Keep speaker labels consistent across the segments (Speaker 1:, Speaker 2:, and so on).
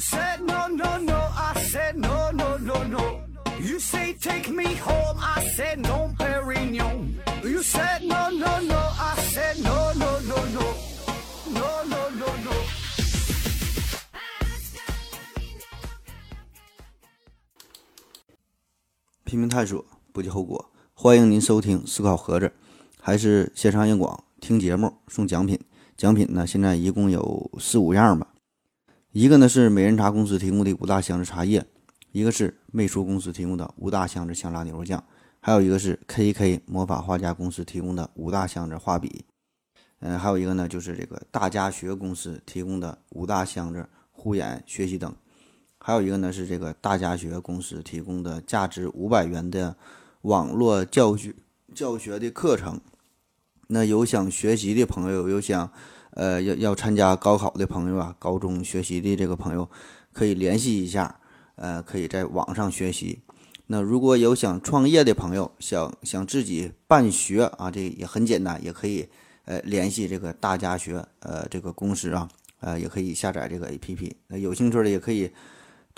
Speaker 1: said no no no, I said no no no no. You say take me home, I said no, Perignon. You said no no no, I said no no no no, no no no no.
Speaker 2: 拼命探索，不计后果。欢迎您收听思考盒子，还是线上硬广听节目送奖品。奖品呢，现在一共有四五样吧。一个呢是美人茶公司提供的五大箱子茶叶，一个是魅叔公司提供的五大箱子香辣牛肉酱，还有一个是 KK 魔法画家公司提供的五大箱子画笔。嗯，还有一个呢就是这个大家学公司提供的五大箱子护眼学习灯。还有一个呢是这个大家学公司提供的价值五百元的网络教学教学的课程。那有想学习的朋友，有想呃要要参加高考的朋友啊，高中学习的这个朋友可以联系一下，呃，可以在网上学习。那如果有想创业的朋友，想想自己办学啊，这也很简单，也可以呃联系这个大家学呃这个公司啊，呃也可以下载这个 APP。那有兴趣的也可以。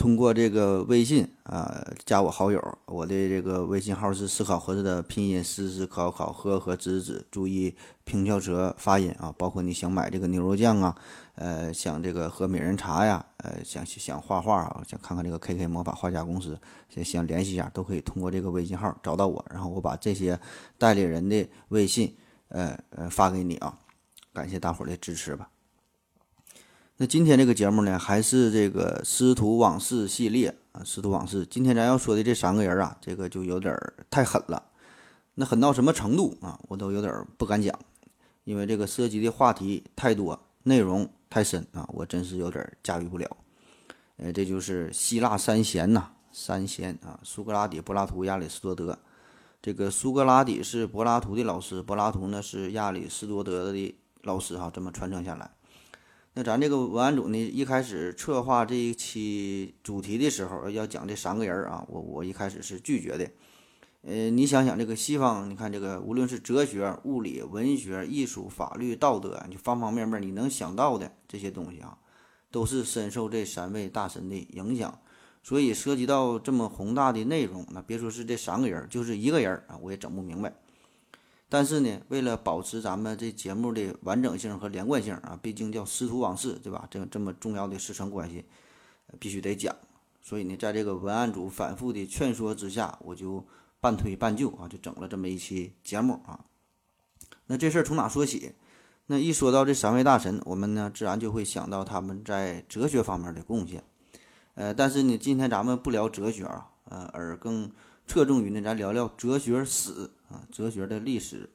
Speaker 2: 通过这个微信啊，加我好友，我的这个微信号是思考盒子的拼音思思考考和和子子，注意平翘舌发音啊。包括你想买这个牛肉酱啊，呃，想这个喝美人茶呀，呃，想想画画啊，想看看这个 KK 魔法画家公司，想想联系一下，都可以通过这个微信号找到我，然后我把这些代理人的微信，呃呃发给你啊。感谢大伙儿的支持吧。那今天这个节目呢，还是这个师徒往事系列啊，师徒往事。今天咱要说的这三个人啊，这个就有点太狠了。那狠到什么程度啊？我都有点不敢讲，因为这个涉及的话题太多，内容太深啊，我真是有点驾驭不了。呃，这就是希腊三贤呐，三贤啊，苏格拉底、柏拉图、亚里士多德。这个苏格拉底是柏拉图的老师，柏拉图呢是亚里士多德的老师哈，这么传承下来。那咱这个文案组呢，一开始策划这一期主题的时候，要讲这三个人啊，我我一开始是拒绝的。呃，你想想这个西方，你看这个无论是哲学、物理、文学、艺术、法律、道德，你方方面面你能想到的这些东西啊，都是深受这三位大神的影响。所以涉及到这么宏大的内容，那别说是这三个人，就是一个人啊，我也整不明白。但是呢，为了保持咱们这节目的完整性和连贯性啊，毕竟叫师徒往事，对吧？这这么重要的师承关系，必须得讲。所以呢，在这个文案组反复的劝说之下，我就半推半就啊，就整了这么一期节目啊。那这事儿从哪说起？那一说到这三位大神，我们呢自然就会想到他们在哲学方面的贡献。呃，但是呢，今天咱们不聊哲学啊，呃，而更侧重于呢，咱聊聊哲学史。啊，哲学的历史，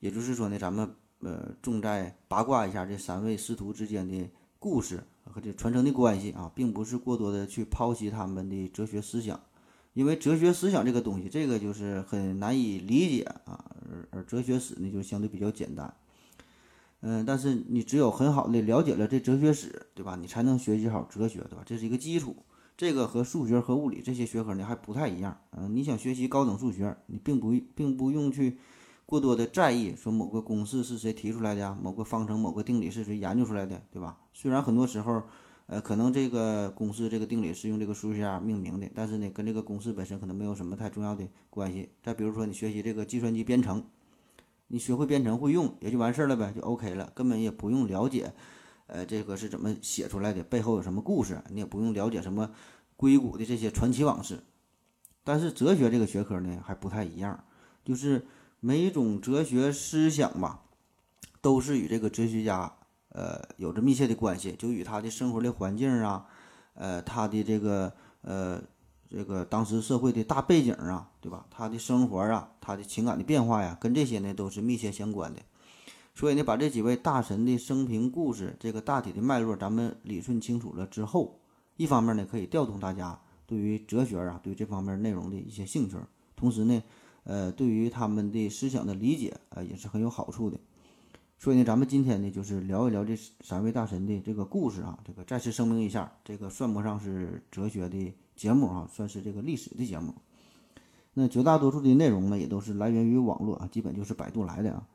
Speaker 2: 也就是说呢，咱们呃重在八卦一下这三位师徒之间的故事和这传承的关系啊，并不是过多的去剖析他们的哲学思想，因为哲学思想这个东西，这个就是很难以理解啊，而而哲学史呢就相对比较简单，嗯，但是你只有很好的了解了这哲学史，对吧？你才能学习好哲学，对吧？这是一个基础。这个和数学和物理这些学科呢还不太一样，嗯，你想学习高等数学，你并不并不用去过多的在意说某个公式是谁提出来的呀，某个方程、某个定理是谁研究出来的，对吧？虽然很多时候，呃，可能这个公式、这个定理是用这个数学家命名的，但是呢，跟这个公式本身可能没有什么太重要的关系。再比如说，你学习这个计算机编程，你学会编程会用也就完事儿了呗，就 OK 了，根本也不用了解。呃，这个是怎么写出来的？背后有什么故事？你也不用了解什么硅谷的这些传奇往事。但是哲学这个学科呢，还不太一样，就是每一种哲学思想吧，都是与这个哲学家呃有着密切的关系，就与他的生活的环境啊，呃，他的这个呃这个当时社会的大背景啊，对吧？他的生活啊，他的情感的变化呀，跟这些呢都是密切相关的。所以呢，把这几位大神的生平故事，这个大体的脉络，咱们理顺清楚了之后，一方面呢，可以调动大家对于哲学啊，对这方面内容的一些兴趣，同时呢，呃，对于他们的思想的理解，呃，也是很有好处的。所以呢，咱们今天呢，就是聊一聊这三位大神的这个故事啊。这个再次声明一下，这个算不上是哲学的节目啊，算是这个历史的节目。那绝大多数的内容呢，也都是来源于网络啊，基本就是百度来的啊。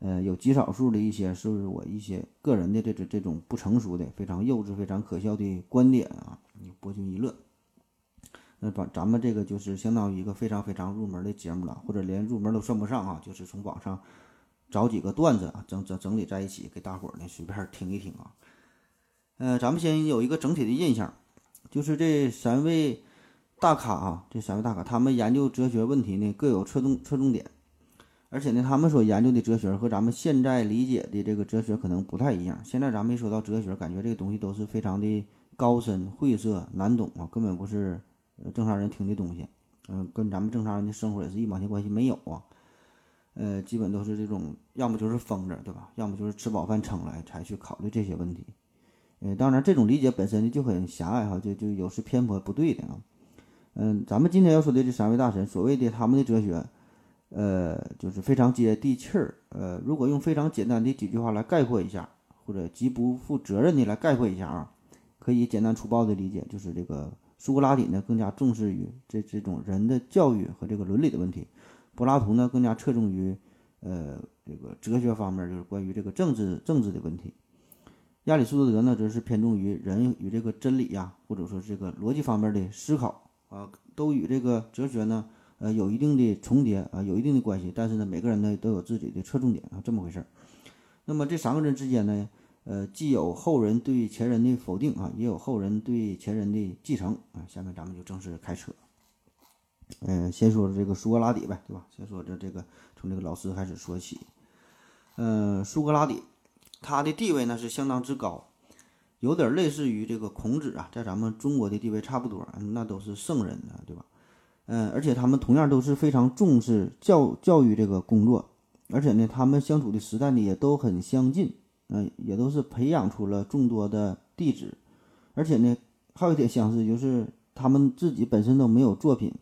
Speaker 2: 呃，有极少数的一些是我一些个人的这这这种不成熟的、非常幼稚、非常可笑的观点啊，博君一乐。那把咱们这个就是相当于一个非常非常入门的节目了，或者连入门都算不上啊，就是从网上找几个段子啊，整整整理在一起，给大伙儿呢随便听一听啊。呃，咱们先有一个整体的印象，就是这三位大咖啊，这三位大咖他们研究哲学问题呢各有侧重侧重点，而且呢他们所研究的哲学和咱们现在理解的这个哲学可能不太一样。现在咱们一说到哲学，感觉这个东西都是非常的高深晦涩难懂啊，根本不是。正常人听的东西，嗯，跟咱们正常人的生活也是一毛钱关系没有啊。呃，基本都是这种，要么就是疯子，对吧？要么就是吃饱饭撑了才去考虑这些问题。呃，当然这种理解本身就很狭隘哈，就就有时偏颇不对的啊。嗯，咱们今天要说的这三位大神，所谓的他们的哲学，呃，就是非常接地气儿。呃，如果用非常简单的几句话来概括一下，或者极不负责任的来概括一下啊，可以简单粗暴的理解，就是这个。苏格拉底呢更加重视于这这种人的教育和这个伦理的问题，柏拉图呢更加侧重于呃这个哲学方面，就是关于这个政治政治的问题。亚里士多德呢则是偏重于人与这个真理呀，或者说这个逻辑方面的思考啊，都与这个哲学呢呃有一定的重叠啊，有一定的关系。但是呢，每个人呢都有自己的侧重点啊，这么回事儿。那么这三个人之间呢？呃，既有后人对前人的否定啊，也有后人对前人的继承啊。下面咱们就正式开车。嗯，先说这个苏格拉底呗，对吧？先说这这个从这个老师开始说起。嗯，苏格拉底他的地位呢是相当之高，有点类似于这个孔子啊，在咱们中国的地位差不多，那都是圣人啊，对吧？嗯，而且他们同样都是非常重视教教育这个工作，而且呢，他们相处的时代呢也都很相近。嗯，也都是培养出了众多的弟子，而且呢，还有一点相似，就是他们自己本身都没有作品，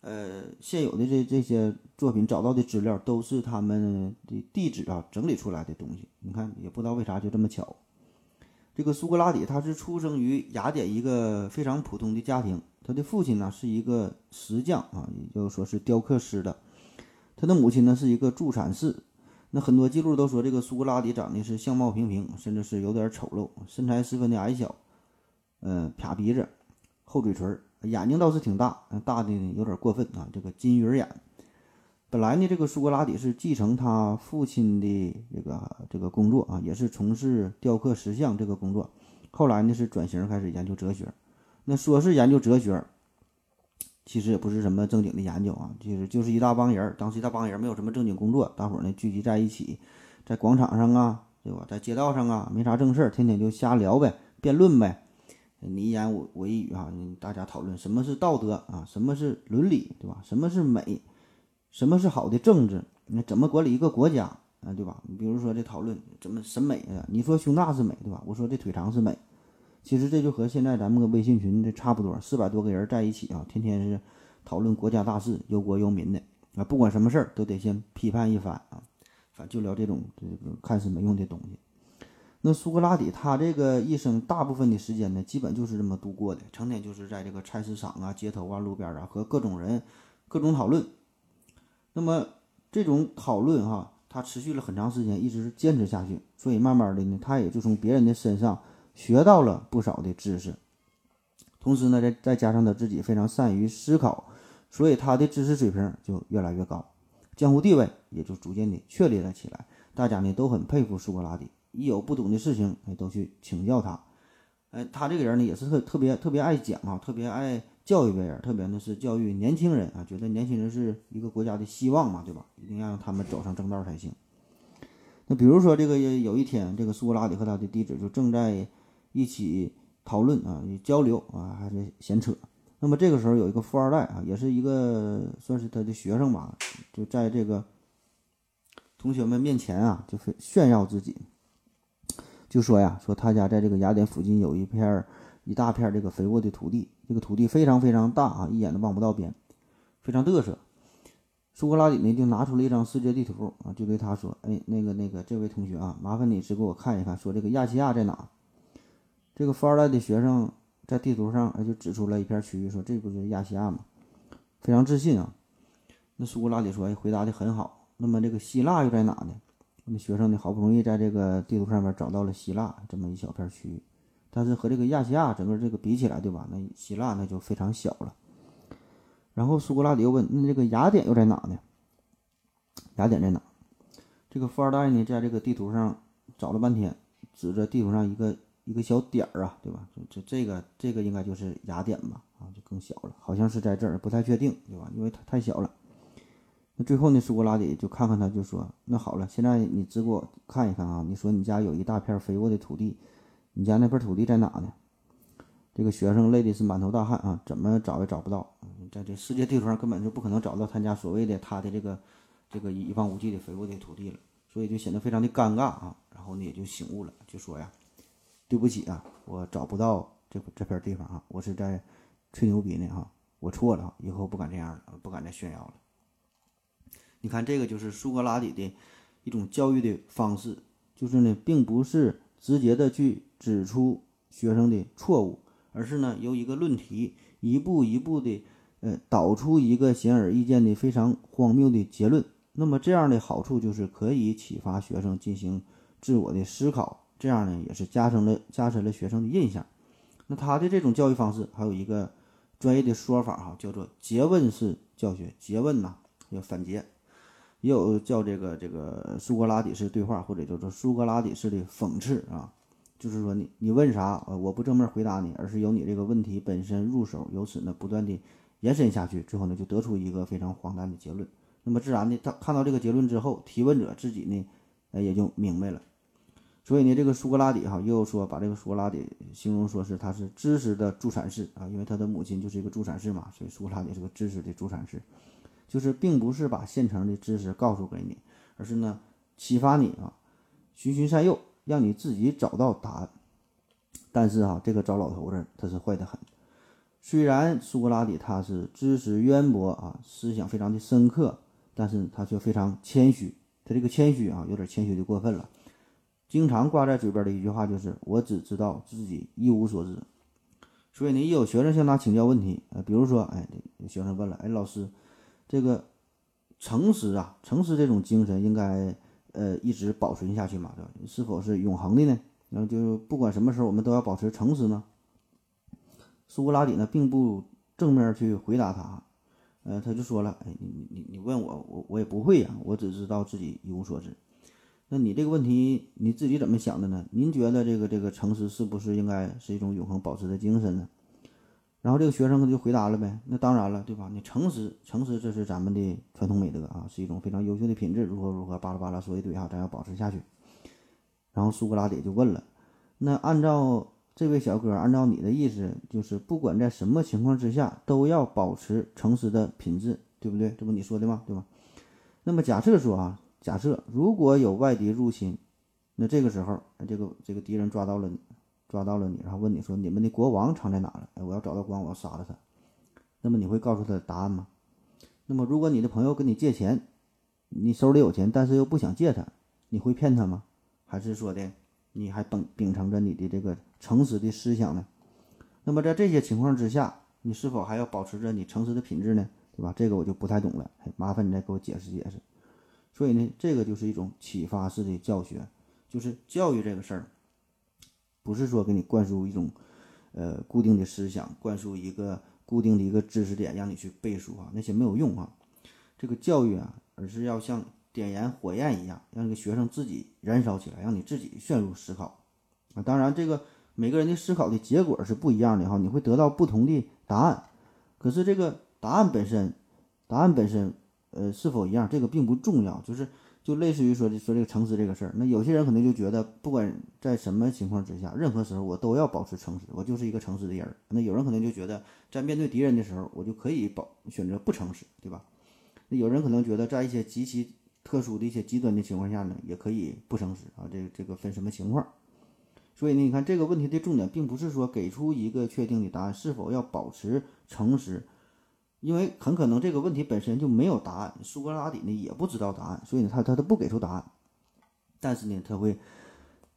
Speaker 2: 呃，现有的这这些作品找到的资料都是他们的弟子啊整理出来的东西。你看，也不知道为啥就这么巧。这个苏格拉底他是出生于雅典一个非常普通的家庭，他的父亲呢是一个石匠啊，也就是说是雕刻师的，他的母亲呢是一个助产士。那很多记录都说这个苏格拉底长得是相貌平平，甚至是有点丑陋，身材十分的矮小，嗯，撇鼻子，厚嘴唇，眼睛倒是挺大，大的有点过分啊，这个金鱼眼。本来呢，这个苏格拉底是继承他父亲的这个这个工作啊，也是从事雕刻石像这个工作，后来呢是转型开始研究哲学。那说是研究哲学。其实也不是什么正经的研究啊，其实就是一大帮人，当时一大帮人没有什么正经工作，大伙儿呢聚集在一起，在广场上啊，对吧？在街道上啊，没啥正事儿，天天就瞎聊呗，辩论呗，你一言我我一语啊，大家讨论什么是道德啊，什么是伦理，对吧？什么是美，什么是好的政治？你怎么管理一个国家啊，对吧？你比如说这讨论怎么审美啊，你说胸大是美，对吧？我说这腿长是美。其实这就和现在咱们个微信群这差不多，四百多个人在一起啊，天天是讨论国家大事、忧国忧民的啊，不管什么事儿都得先批判一番啊，反就聊这种这个看似没用的东西。那苏格拉底他这个一生大部分的时间呢，基本就是这么度过的，成天就是在这个菜市场啊、街头啊、路边啊和各种人各种讨论。那么这种讨论哈，他持续了很长时间，一直坚持下去，所以慢慢的呢，他也就从别人的身上。学到了不少的知识，同时呢，再再加上他自己非常善于思考，所以他的知识水平就越来越高，江湖地位也就逐渐的确立了起来。大家呢都很佩服苏格拉底，一有不懂的事情，哎，都去请教他。哎，他这个人呢也是特特别特别爱讲啊，特别爱教育别人，特别呢是教育年轻人啊，觉得年轻人是一个国家的希望嘛，对吧？一定要让他们走上正道才行。那比如说这个有一天，这个苏格拉底和他的弟子就正在。一起讨论啊，交流啊，还是闲扯。那么这个时候有一个富二代啊，也是一个算是他的学生吧，就在这个同学们面前啊，就是炫耀自己，就说呀，说他家在这个雅典附近有一片一大片这个肥沃的土地，这个土地非常非常大啊，一眼都望不到边，非常嘚瑟。苏格拉底呢就拿出了一张世界地图啊，就对他说：“哎，那个那个这位同学啊，麻烦你只给我看一看，说这个亚细亚在哪？”这个富二代的学生在地图上就指出了一片区域，说：“这不就是亚细亚吗？”非常自信啊。那苏格拉底说：“哎，回答的很好。那么这个希腊又在哪呢？”那学生呢，好不容易在这个地图上面找到了希腊这么一小片区域，但是和这个亚细亚整个这个比起来，对吧？那希腊那就非常小了。然后苏格拉底又问：“那这个雅典又在哪呢？雅典在哪？”这个富二代呢，在这个地图上找了半天，指着地图上一个一个小点儿啊，对吧？这这这个这个应该就是雅典吧？啊，就更小了，好像是在这儿，不太确定，对吧？因为它太小了。那最后呢，苏格拉底就看看他，就说：“那好了，现在你只给我看一看啊！你说你家有一大片肥沃的土地，你家那片土地在哪呢？”这个学生累的是满头大汗啊，怎么找也找不到，在这世界地图上根本就不可能找到他家所谓的他的这个这个一望无际的肥沃的土地了，所以就显得非常的尴尬啊。然后呢，也就醒悟了，就说呀：“对不起啊，我找不到这这片地方啊，我是在吹牛逼呢哈，我错了，以后不敢这样了，不敢再炫耀了。”你看，这个就是苏格拉底的一种教育的方式，就是呢，并不是直接的去指出学生的错误。而是呢，由一个论题一步一步的，呃，导出一个显而易见的非常荒谬的结论。那么这样的好处就是可以启发学生进行自我的思考，这样呢也是加深了加深了学生的印象。那他的这种教育方式还有一个专业的说法哈，叫做诘问式教学。诘问呐，要反诘，也有叫这个这个苏格拉底式对话，或者叫做苏格拉底式的讽刺啊。就是说，你你问啥，呃，我不正面回答你，而是由你这个问题本身入手，由此呢不断的延伸下去，最后呢就得出一个非常荒诞的结论。那么自然的，他看到这个结论之后，提问者自己呢，呃，也就明白了。所以呢，这个苏格拉底哈又说，把这个苏格拉底形容说是他是知识的助产士啊，因为他的母亲就是一个助产士嘛，所以苏格拉底是个知识的助产士，就是并不是把现成的知识告诉给你，而是呢启发你啊，循循善诱。让你自己找到答案，但是哈，这个糟老头子他是坏得很。虽然苏格拉底他是知识渊博啊，思想非常的深刻，但是他却非常谦虚。他这个谦虚啊，有点谦虚的过分了。经常挂在嘴边的一句话就是：“我只知道自己一无所知。”所以呢，一有学生向他请教问题，呃，比如说，哎，有学生问了：“哎，老师，这个诚实啊，诚实这种精神应该？”呃，一直保存下去嘛，对吧？是否是永恒的呢？然后就不管什么时候，我们都要保持诚实呢？苏格拉底呢，并不正面去回答他，呃，他就说了，哎，你你你问我，我我也不会呀，我只知道自己一无所知。那你这个问题你自己怎么想的呢？您觉得这个这个诚实是不是应该是一种永恒保持的精神呢？然后这个学生就回答了呗，那当然了，对吧？你诚实，诚实，这是咱们的传统美德啊，是一种非常优秀的品质。如何如何，巴拉巴拉说一堆哈，咱要保持下去。然后苏格拉底就问了，那按照这位小哥，按照你的意思，就是不管在什么情况之下，都要保持诚实的品质，对不对？这不你说的吗？对吧？那么假设说啊，假设如果有外敌入侵，那这个时候，这个这个敌人抓到了你。抓到了你，然后问你说：“你们的国王藏在哪了？”哎，我要找到国王，我要杀了他。那么你会告诉他答案吗？那么如果你的朋友跟你借钱，你手里有钱，但是又不想借他，你会骗他吗？还是说的你还秉秉承着你的这个诚实的思想呢？那么在这些情况之下，你是否还要保持着你诚实的品质呢？对吧？这个我就不太懂了，麻烦你再给我解释解释。所以呢，这个就是一种启发式的教学，就是教育这个事儿。不是说给你灌输一种，呃，固定的思想，灌输一个固定的一个知识点让你去背书啊，那些没有用啊。这个教育啊，而是要像点燃火焰一样，让这个学生自己燃烧起来，让你自己陷入思考啊。当然，这个每个人的思考的结果是不一样的哈，你会得到不同的答案。可是这个答案本身，答案本身，呃，是否一样，这个并不重要，就是。就类似于说的说这个诚实这个事儿，那有些人可能就觉得，不管在什么情况之下，任何时候我都要保持诚实，我就是一个诚实的人。那有人可能就觉得，在面对敌人的时候，我就可以保选择不诚实，对吧？那有人可能觉得，在一些极其特殊的一些极端的情况下呢，也可以不诚实啊。这个这个分什么情况？所以呢，你看这个问题的重点，并不是说给出一个确定的答案，是否要保持诚实。因为很可能这个问题本身就没有答案，苏格拉底呢也不知道答案，所以呢他他都不给出答案，但是呢他会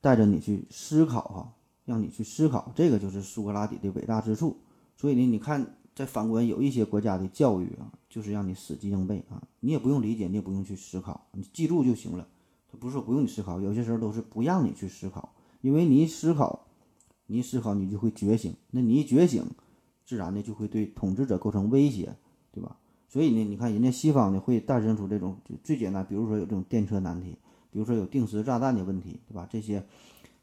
Speaker 2: 带着你去思考哈，让你去思考，这个就是苏格拉底的伟大之处。所以呢你看，在反观有一些国家的教育啊，就是让你死记硬背啊，你也不用理解，你也不用去思考，你记住就行了，他不是说不用你思考，有些时候都是不让你去思考，因为你一思考，你一思考你就会觉醒，那你一觉醒，自然的就会对统治者构成威胁，对吧？所以呢，你看人家西方呢会诞生出这种最简单，比如说有这种电车难题，比如说有定时炸弹的问题，对吧？这些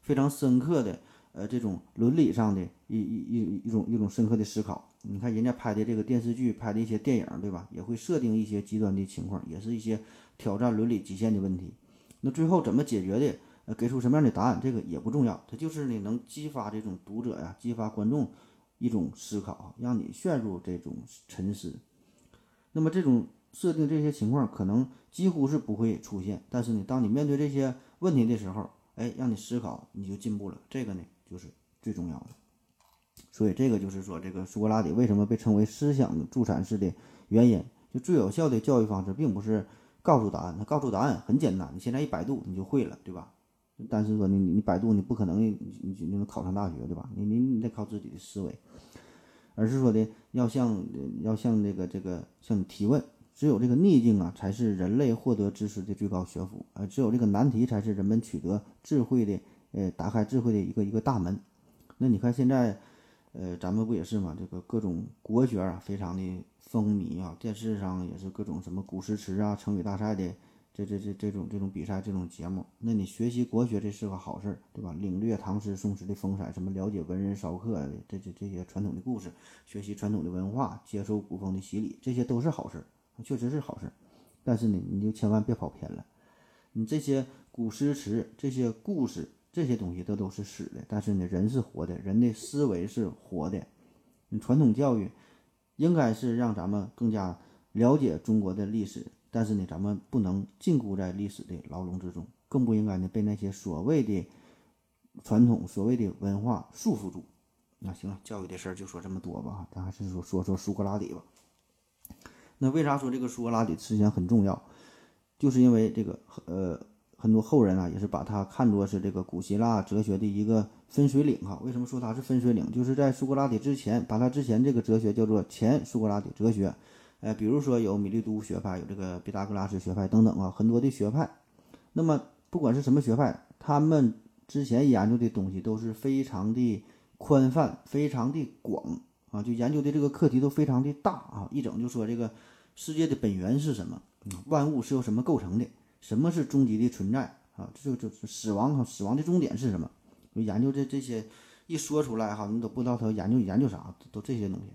Speaker 2: 非常深刻的呃这种伦理上的一一一一种一种深刻的思考。你看人家拍的这个电视剧，拍的一些电影，对吧？也会设定一些极端的情况，也是一些挑战伦理极限的问题。那最后怎么解决的？呃，给出什么样的答案，这个也不重要，它就是呢能激发这种读者呀，激发观众一种思考，让你陷入这种沉思。那么这种设定这些情况可能几乎是不会出现，但是呢，当你面对这些问题的时候，哎，让你思考，你就进步了。这个呢就是最重要的。所以这个就是说，这个苏格拉底为什么被称为思想助产士的原因，就最有效的教育方式，并不是告诉答案，他告诉答案很简单，你现在一百度你就会了，对吧？但是说你你百度你不可能你你你能考上大学，对吧？你你你得靠自己的思维。而是说的要向要向这个这个向你提问，只有这个逆境啊，才是人类获得知识的最高学府啊！只有这个难题，才是人们取得智慧的呃打开智慧的一个一个大门。那你看现在，呃，咱们不也是嘛？这个各种国学啊，非常的风靡啊，电视上也是各种什么古诗词啊、成语大赛的。这这这这种这种比赛这种节目，那你学习国学这是个好事儿，对吧？领略唐诗宋词的风采，什么了解文人骚客的这这这些传统的故事，学习传统的文化，接受古风的洗礼，这些都是好事儿，确实是好事儿。但是呢，你就千万别跑偏了。你这些古诗词、这些故事、这些东西，都都是死的。但是呢，人是活的，人的思维是活的。你传统教育应该是让咱们更加了解中国的历史。但是呢，咱们不能禁锢在历史的牢笼之中，更不应该呢被那些所谓的传统、所谓的文化束缚住。那行了，教育的事儿就说这么多吧，咱还是说说说苏格拉底吧。那为啥说这个苏格拉底思想很重要？就是因为这个呃，很多后人啊也是把他看作是这个古希腊哲学的一个分水岭哈。为什么说他是分水岭？就是在苏格拉底之前，把他之前这个哲学叫做前苏格拉底哲学。呃，比如说有米利都学派，有这个毕达哥拉斯学派等等啊，很多的学派。那么不管是什么学派，他们之前研究的东西都是非常的宽泛、非常的广啊，就研究的这个课题都非常的大啊。一整就说这个世界的本源是什么？万物是由什么构成的？什么是终极的存在啊？这就就是死亡哈，死亡的终点是什么？就研究这这些，一说出来哈，你都不知道他研究研究啥，都这些东西。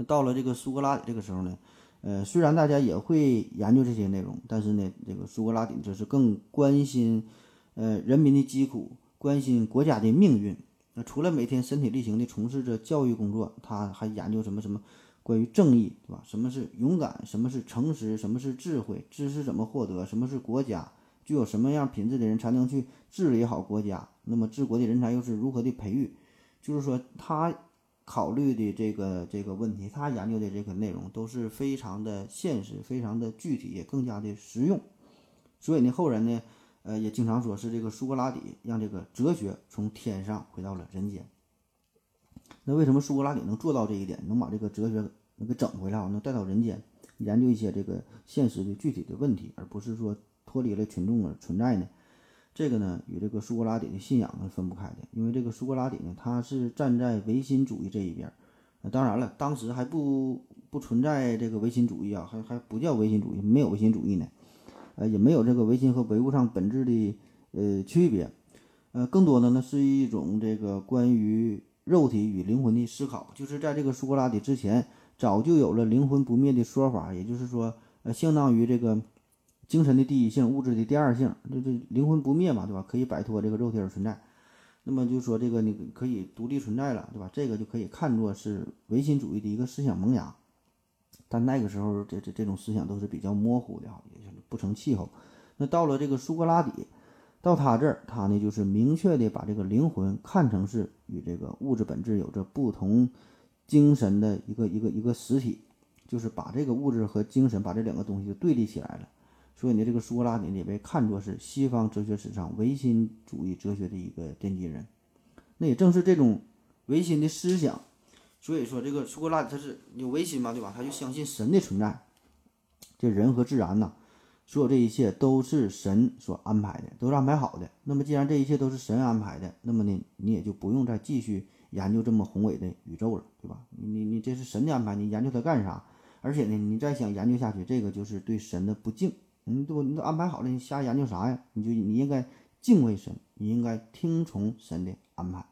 Speaker 2: 那到了这个苏格拉底这个时候呢，呃，虽然大家也会研究这些内容，但是呢，这个苏格拉底就是更关心，呃，人民的疾苦，关心国家的命运。那除了每天身体力行的从事着教育工作，他还研究什么什么关于正义，对吧？什么是勇敢？什么是诚实？什么是智慧？知识怎么获得？什么是国家？具有什么样品质的人才能去治理好国家？那么治国的人才又是如何的培育？就是说他。考虑的这个这个问题，他研究的这个内容都是非常的现实，非常的具体，也更加的实用。所以呢，后人呢，呃，也经常说是这个苏格拉底让这个哲学从天上回到了人间。那为什么苏格拉底能做到这一点，能把这个哲学能给整回来，能带到人间，研究一些这个现实的具体的问题，而不是说脱离了群众而存在呢？这个呢，与这个苏格拉底的信仰是分不开的，因为这个苏格拉底呢，他是站在唯心主义这一边。那当然了，当时还不不存在这个唯心主义啊，还还不叫唯心主义，没有唯心主义呢，呃，也没有这个唯心和唯物上本质的呃区别，呃，更多的呢是一种这个关于肉体与灵魂的思考。就是在这个苏格拉底之前，早就有了灵魂不灭的说法，也就是说，呃，相当于这个。精神的第一性，物质的第二性，这这灵魂不灭嘛，对吧？可以摆脱这个肉体而存在，那么就说这个你可以独立存在了，对吧？这个就可以看作是唯心主义的一个思想萌芽。但那个时候，这这这种思想都是比较模糊的哈，也不成气候。那到了这个苏格拉底，到他这儿，他呢就是明确的把这个灵魂看成是与这个物质本质有着不同精神的一个一个一个实体，就是把这个物质和精神把这两个东西就对立起来了。所以呢，这个苏格拉底也被看作是西方哲学史上唯心主义哲学的一个奠基人。那也正是这种唯心的思想，所以说这个苏格拉底他是有唯心嘛，对吧？他就相信神的存在。这人和自然呐，所有这一切都是神所安排的，都是安排好的。那么既然这一切都是神安排的，那么呢，你也就不用再继续研究这么宏伟的宇宙了，对吧？你你你这是神的安排，你研究它干啥？而且呢，你再想研究下去，这个就是对神的不敬。你都你都安排好了，你瞎研究啥呀？你就你应该敬畏神，你应该听从神的安排。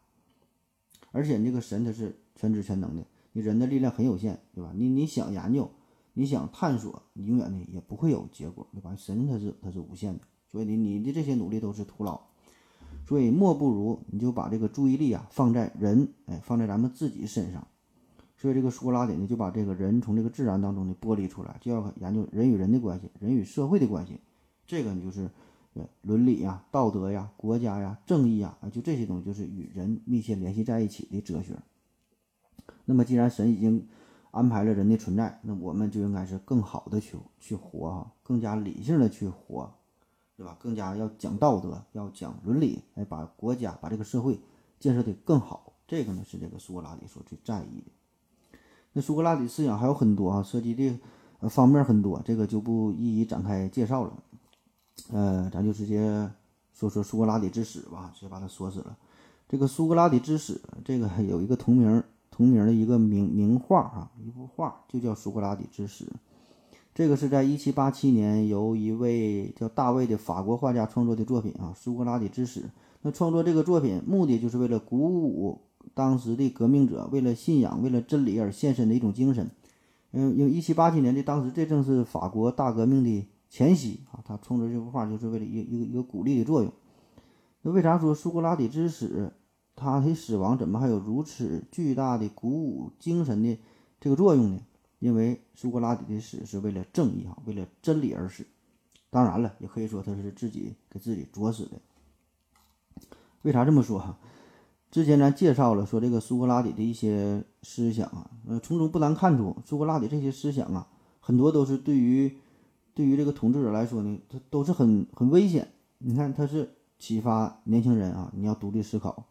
Speaker 2: 而且这个神他是全知全能的，你人的力量很有限，对吧？你你想研究，你想探索，你永远呢也不会有结果，对吧？神他是他是无限的，所以你你的这些努力都是徒劳。所以莫不如你就把这个注意力啊放在人，哎，放在咱们自己身上。所以这个苏格拉底呢，就把这个人从这个自然当中呢剥离出来，就要研究人与人的关系，人与社会的关系。这个呢就是，呃，伦理呀、道德呀、国家呀、正义呀，啊，就这些东西就是与人密切联系在一起的哲学。那么既然神已经安排了人的存在，那我们就应该是更好的去去活哈，更加理性的去活，对吧？更加要讲道德，要讲伦理，哎，把国家把这个社会建设的更好。这个呢是这个苏格拉底所最在意的。那苏格拉底思想还有很多啊，涉及的方面很多，这个就不一一展开介绍了。呃，咱就直接说说苏格拉底之死吧，直接把他说死了。这个苏格拉底之死，这个有一个同名同名的一个名名画啊，一幅画就叫《苏格拉底之死》。这个是在一七八七年由一位叫大卫的法国画家创作的作品啊，《苏格拉底之死》。那创作这个作品目的就是为了鼓舞。当时的革命者为了信仰、为了真理而献身的一种精神。嗯，因为一七八七年的当时，这正是法国大革命的前夕啊。他创作这幅画就是为了一一个一个鼓励的作用。那为啥说苏格拉底之死，他的死亡怎么还有如此巨大的鼓舞精神的这个作用呢？因为苏格拉底的死是为了正义啊，为了真理而死。当然了，也可以说他是自己给自己作死的。为啥这么说哈？之前咱介绍了，说这个苏格拉底的一些思想啊，呃，从中不难看出，苏格拉底这些思想啊，很多都是对于对于这个统治者来说呢，他都是很很危险。你看，他是启发年轻人啊，你要独立思考，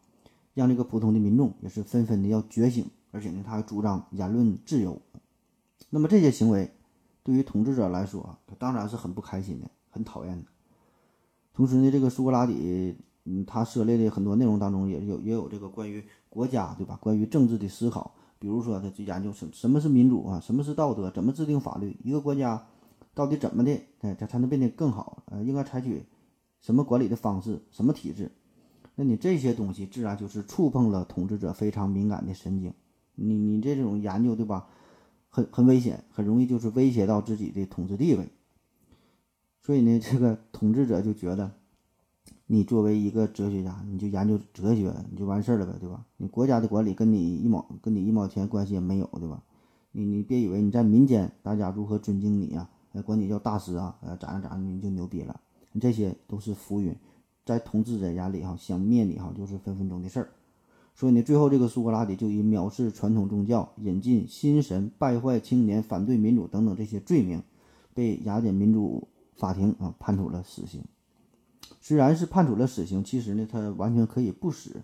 Speaker 2: 让这个普通的民众也是纷纷的要觉醒，而且呢，他还主张言论自由。那么这些行为对于统治者来说啊，他当然是很不开心的，很讨厌的。同时呢，这个苏格拉底。嗯，他涉猎的很多内容当中也有也有这个关于国家，对吧？关于政治的思考，比如说他去研究什什么是民主啊，什么是道德，怎么制定法律，一个国家到底怎么的，哎，它才能变得更好？呃，应该采取什么管理的方式，什么体制？那你这些东西自然就是触碰了统治者非常敏感的神经。你你这种研究，对吧？很很危险，很容易就是威胁到自己的统治地位。所以呢，这个统治者就觉得。你作为一个哲学家，你就研究哲学，你就完事儿了呗，对吧？你国家的管理跟你一毛跟你一毛钱关系也没有，对吧？你你别以为你在民间大家如何尊敬你呀，管你叫大师啊，呃咋样咋样你就牛逼了，这些都是浮云，在统治者眼里哈，想灭你哈就是分分钟的事儿。所以呢，最后这个苏格拉底就以藐视传统宗教、引进新神、败坏青年、反对民主等等这些罪名，被雅典民主法庭啊判处了死刑。虽然是判处了死刑，其实呢，他完全可以不死。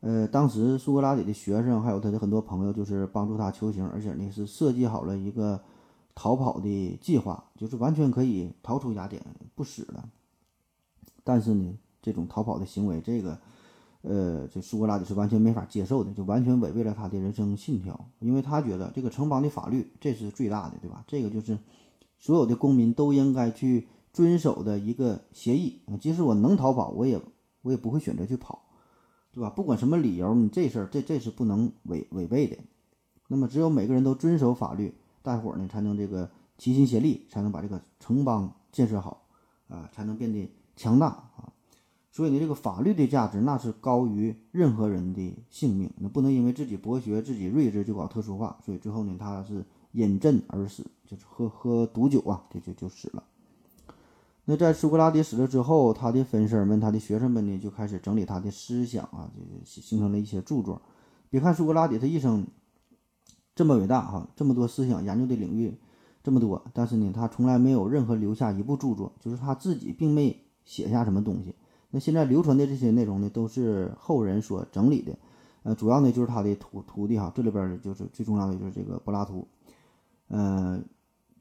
Speaker 2: 呃，当时苏格拉底的学生还有他的很多朋友，就是帮助他求情，而且呢是设计好了一个逃跑的计划，就是完全可以逃出雅典不死了。但是呢，这种逃跑的行为，这个，呃，这苏格拉底是完全没法接受的，就完全违背了他的人生信条，因为他觉得这个城邦的法律这是最大的，对吧？这个就是所有的公民都应该去。遵守的一个协议啊，即使我能逃跑，我也我也不会选择去跑，对吧？不管什么理由，你这事儿这这是不能违违背的。那么，只有每个人都遵守法律，大伙儿呢才能这个齐心协力，才能把这个城邦建设好啊，才能变得强大啊。所以呢，这个法律的价值那是高于任何人的性命，那不能因为自己博学、自己睿智就搞特殊化。所以最后呢，他是饮鸩而死，就是喝喝毒酒啊，这就就死了。那在苏格拉底死了之后，他的分身们、他的学生们呢，就开始整理他的思想啊，就形成了一些著作。别看苏格拉底他一生这么伟大哈，这么多思想研究的领域这么多，但是呢，他从来没有任何留下一部著作，就是他自己并没写下什么东西。那现在流传的这些内容呢，都是后人所整理的，呃，主要呢就是他的徒徒弟哈，这里边就是最重要的就是这个柏拉图，嗯。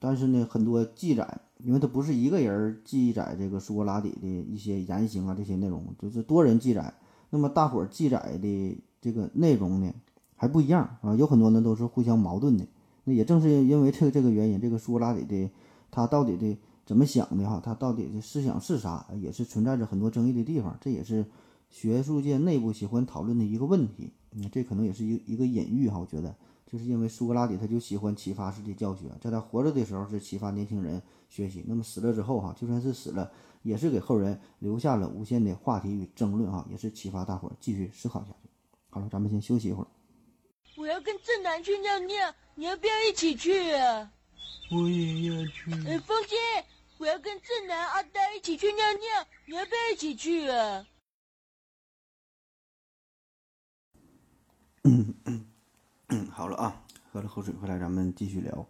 Speaker 2: 但是呢，很多记载因为他不是一个人记载这个苏格拉底的一些言行啊，这些内容，就是多人记载。那么大伙儿记载的这个内容呢还不一样啊，有很多呢都是互相矛盾的。那也正是因为这个这个原因，这个苏格拉底的他到底的怎么想的哈，他到底的思想是啥，也是存在着很多争议的地方。这也是学术界内部喜欢讨论的一个问题。嗯，这可能也是一一个隐喻哈，我觉得。就是因为苏格拉底他就喜欢启发式的教学，在他活着的时候是启发年轻人学习，那么死了之后哈，就算是死了，也是给后人留下了无限的话题与争论哈，也是启发大伙儿继续思考下去。好了，咱们先休息一会儿。
Speaker 3: 我要跟正南去尿尿，你要不要一起去啊？
Speaker 4: 我也要去。
Speaker 3: 呃，风姐，我要跟正南、阿呆一起去尿尿，你要不要一起去啊？
Speaker 2: 好了啊，喝了口水，回来咱们继续聊。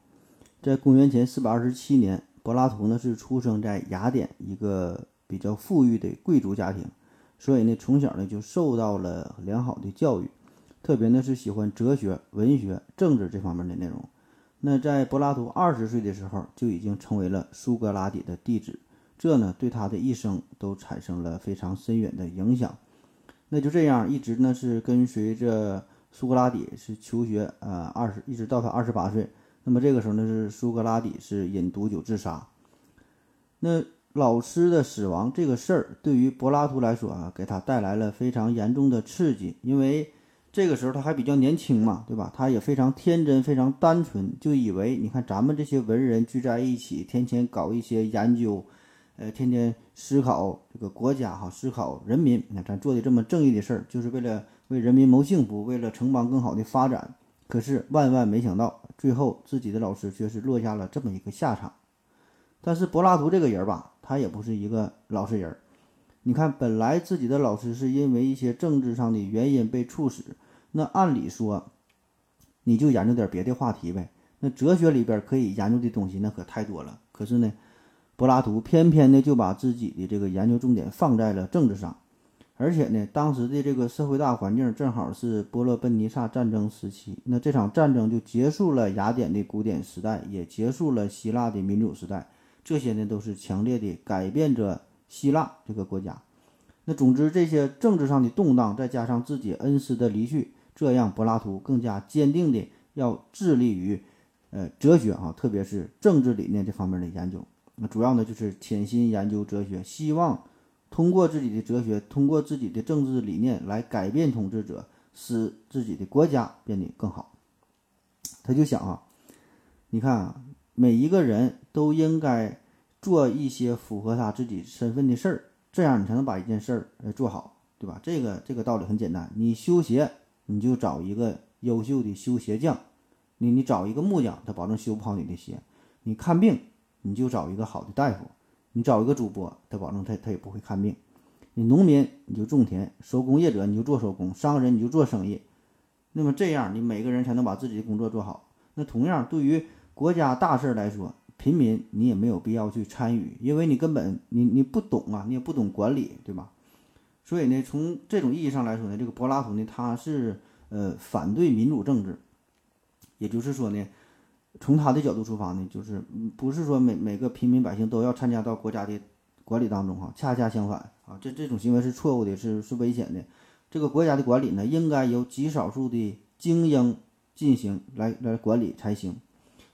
Speaker 2: 在公元前四百二十七年，柏拉图呢是出生在雅典一个比较富裕的贵族家庭，所以呢从小呢就受到了良好的教育，特别呢是喜欢哲学、文学、政治这方面的内容。那在柏拉图二十岁的时候，就已经成为了苏格拉底的弟子，这呢对他的一生都产生了非常深远的影响。那就这样一直呢是跟随着。苏格拉底是求学，呃，二十一直到他二十八岁。那么这个时候呢，是苏格拉底是饮毒酒自杀。那老师的死亡这个事儿，对于柏拉图来说啊，给他带来了非常严重的刺激。因为这个时候他还比较年轻嘛，对吧？他也非常天真，非常单纯，就以为你看咱们这些文人聚在一起，天天搞一些研究，呃，天天思考这个国家哈，思考人民。你看咱做的这么正义的事儿，就是为了。为人民谋幸福，为了城邦更好的发展，可是万万没想到，最后自己的老师却是落下了这么一个下场。但是柏拉图这个人吧，他也不是一个老实人。你看，本来自己的老师是因为一些政治上的原因被处死，那按理说，你就研究点别的话题呗。那哲学里边可以研究的东西那可太多了。可是呢，柏拉图偏偏的就把自己的这个研究重点放在了政治上。而且呢，当时的这个社会大环境正好是波罗奔尼撒战争时期，那这场战争就结束了雅典的古典时代，也结束了希腊的民主时代。这些呢，都是强烈的改变着希腊这个国家。那总之，这些政治上的动荡，再加上自己恩师的离去，这让柏拉图更加坚定的要致力于，呃，哲学啊，特别是政治理念这方面的研究。那主要呢，就是潜心研究哲学，希望。通过自己的哲学，通过自己的政治理念来改变统治者，使自己的国家变得更好。他就想啊，你看啊，每一个人都应该做一些符合他自己身份的事儿，这样你才能把一件事儿呃做好，对吧？这个这个道理很简单，你修鞋，你就找一个优秀的修鞋匠；你你找一个木匠，他保证修不好你的鞋；你看病，你就找一个好的大夫。你找一个主播，他保证他他也不会看病。你农民你就种田，手工业者你就做手工，商人你就做生意。那么这样，你每个人才能把自己的工作做好。那同样，对于国家大事来说，平民你也没有必要去参与，因为你根本你你不懂啊，你也不懂管理，对吧？所以呢，从这种意义上来说呢，这个柏拉图呢，他是呃反对民主政治，也就是说呢。从他的角度出发呢，就是不是说每每个平民百姓都要参加到国家的管理当中哈，恰恰相反啊，这这种行为是错误的，是是危险的。这个国家的管理呢，应该由极少数的精英进行来来管理才行。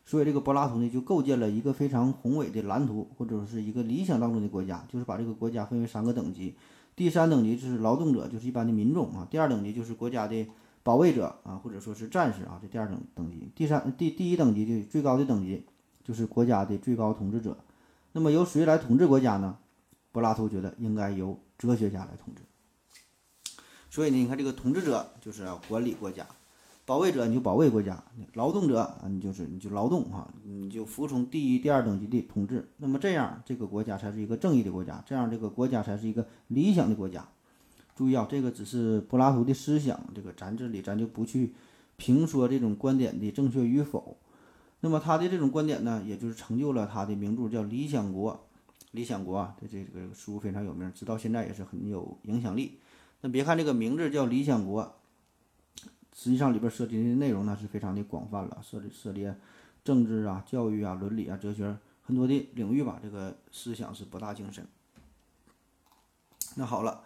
Speaker 2: 所以这个柏拉图呢，就构建了一个非常宏伟的蓝图，或者说是一个理想当中的国家，就是把这个国家分为三个等级。第三等级就是劳动者，就是一般的民众啊。第二等级就是国家的。保卫者啊，或者说是战士啊，这第二等等级，第三第第一等级的最高的等级就是国家的最高统治者。那么由谁来统治国家呢？柏拉图觉得应该由哲学家来统治。所以呢，你看这个统治者就是管理国家，保卫者你就保卫国家，劳动者啊你就是你就劳动哈，你就服从第一、第二等级的统治。那么这样这个国家才是一个正义的国家，这样这个国家才是一个理想的国家。注意啊，这个只是柏拉图的思想，这个咱这里咱就不去评说这种观点的正确与否。那么他的这种观点呢，也就是成就了他的名著叫《理想国》。理想国啊，这这个书非常有名，直到现在也是很有影响力。那别看这个名字叫《理想国》，实际上里边涉及的内容呢是非常的广泛了，涉及涉猎政治啊、教育啊、伦理啊、哲学很多的领域吧，这个思想是博大精深。那好了，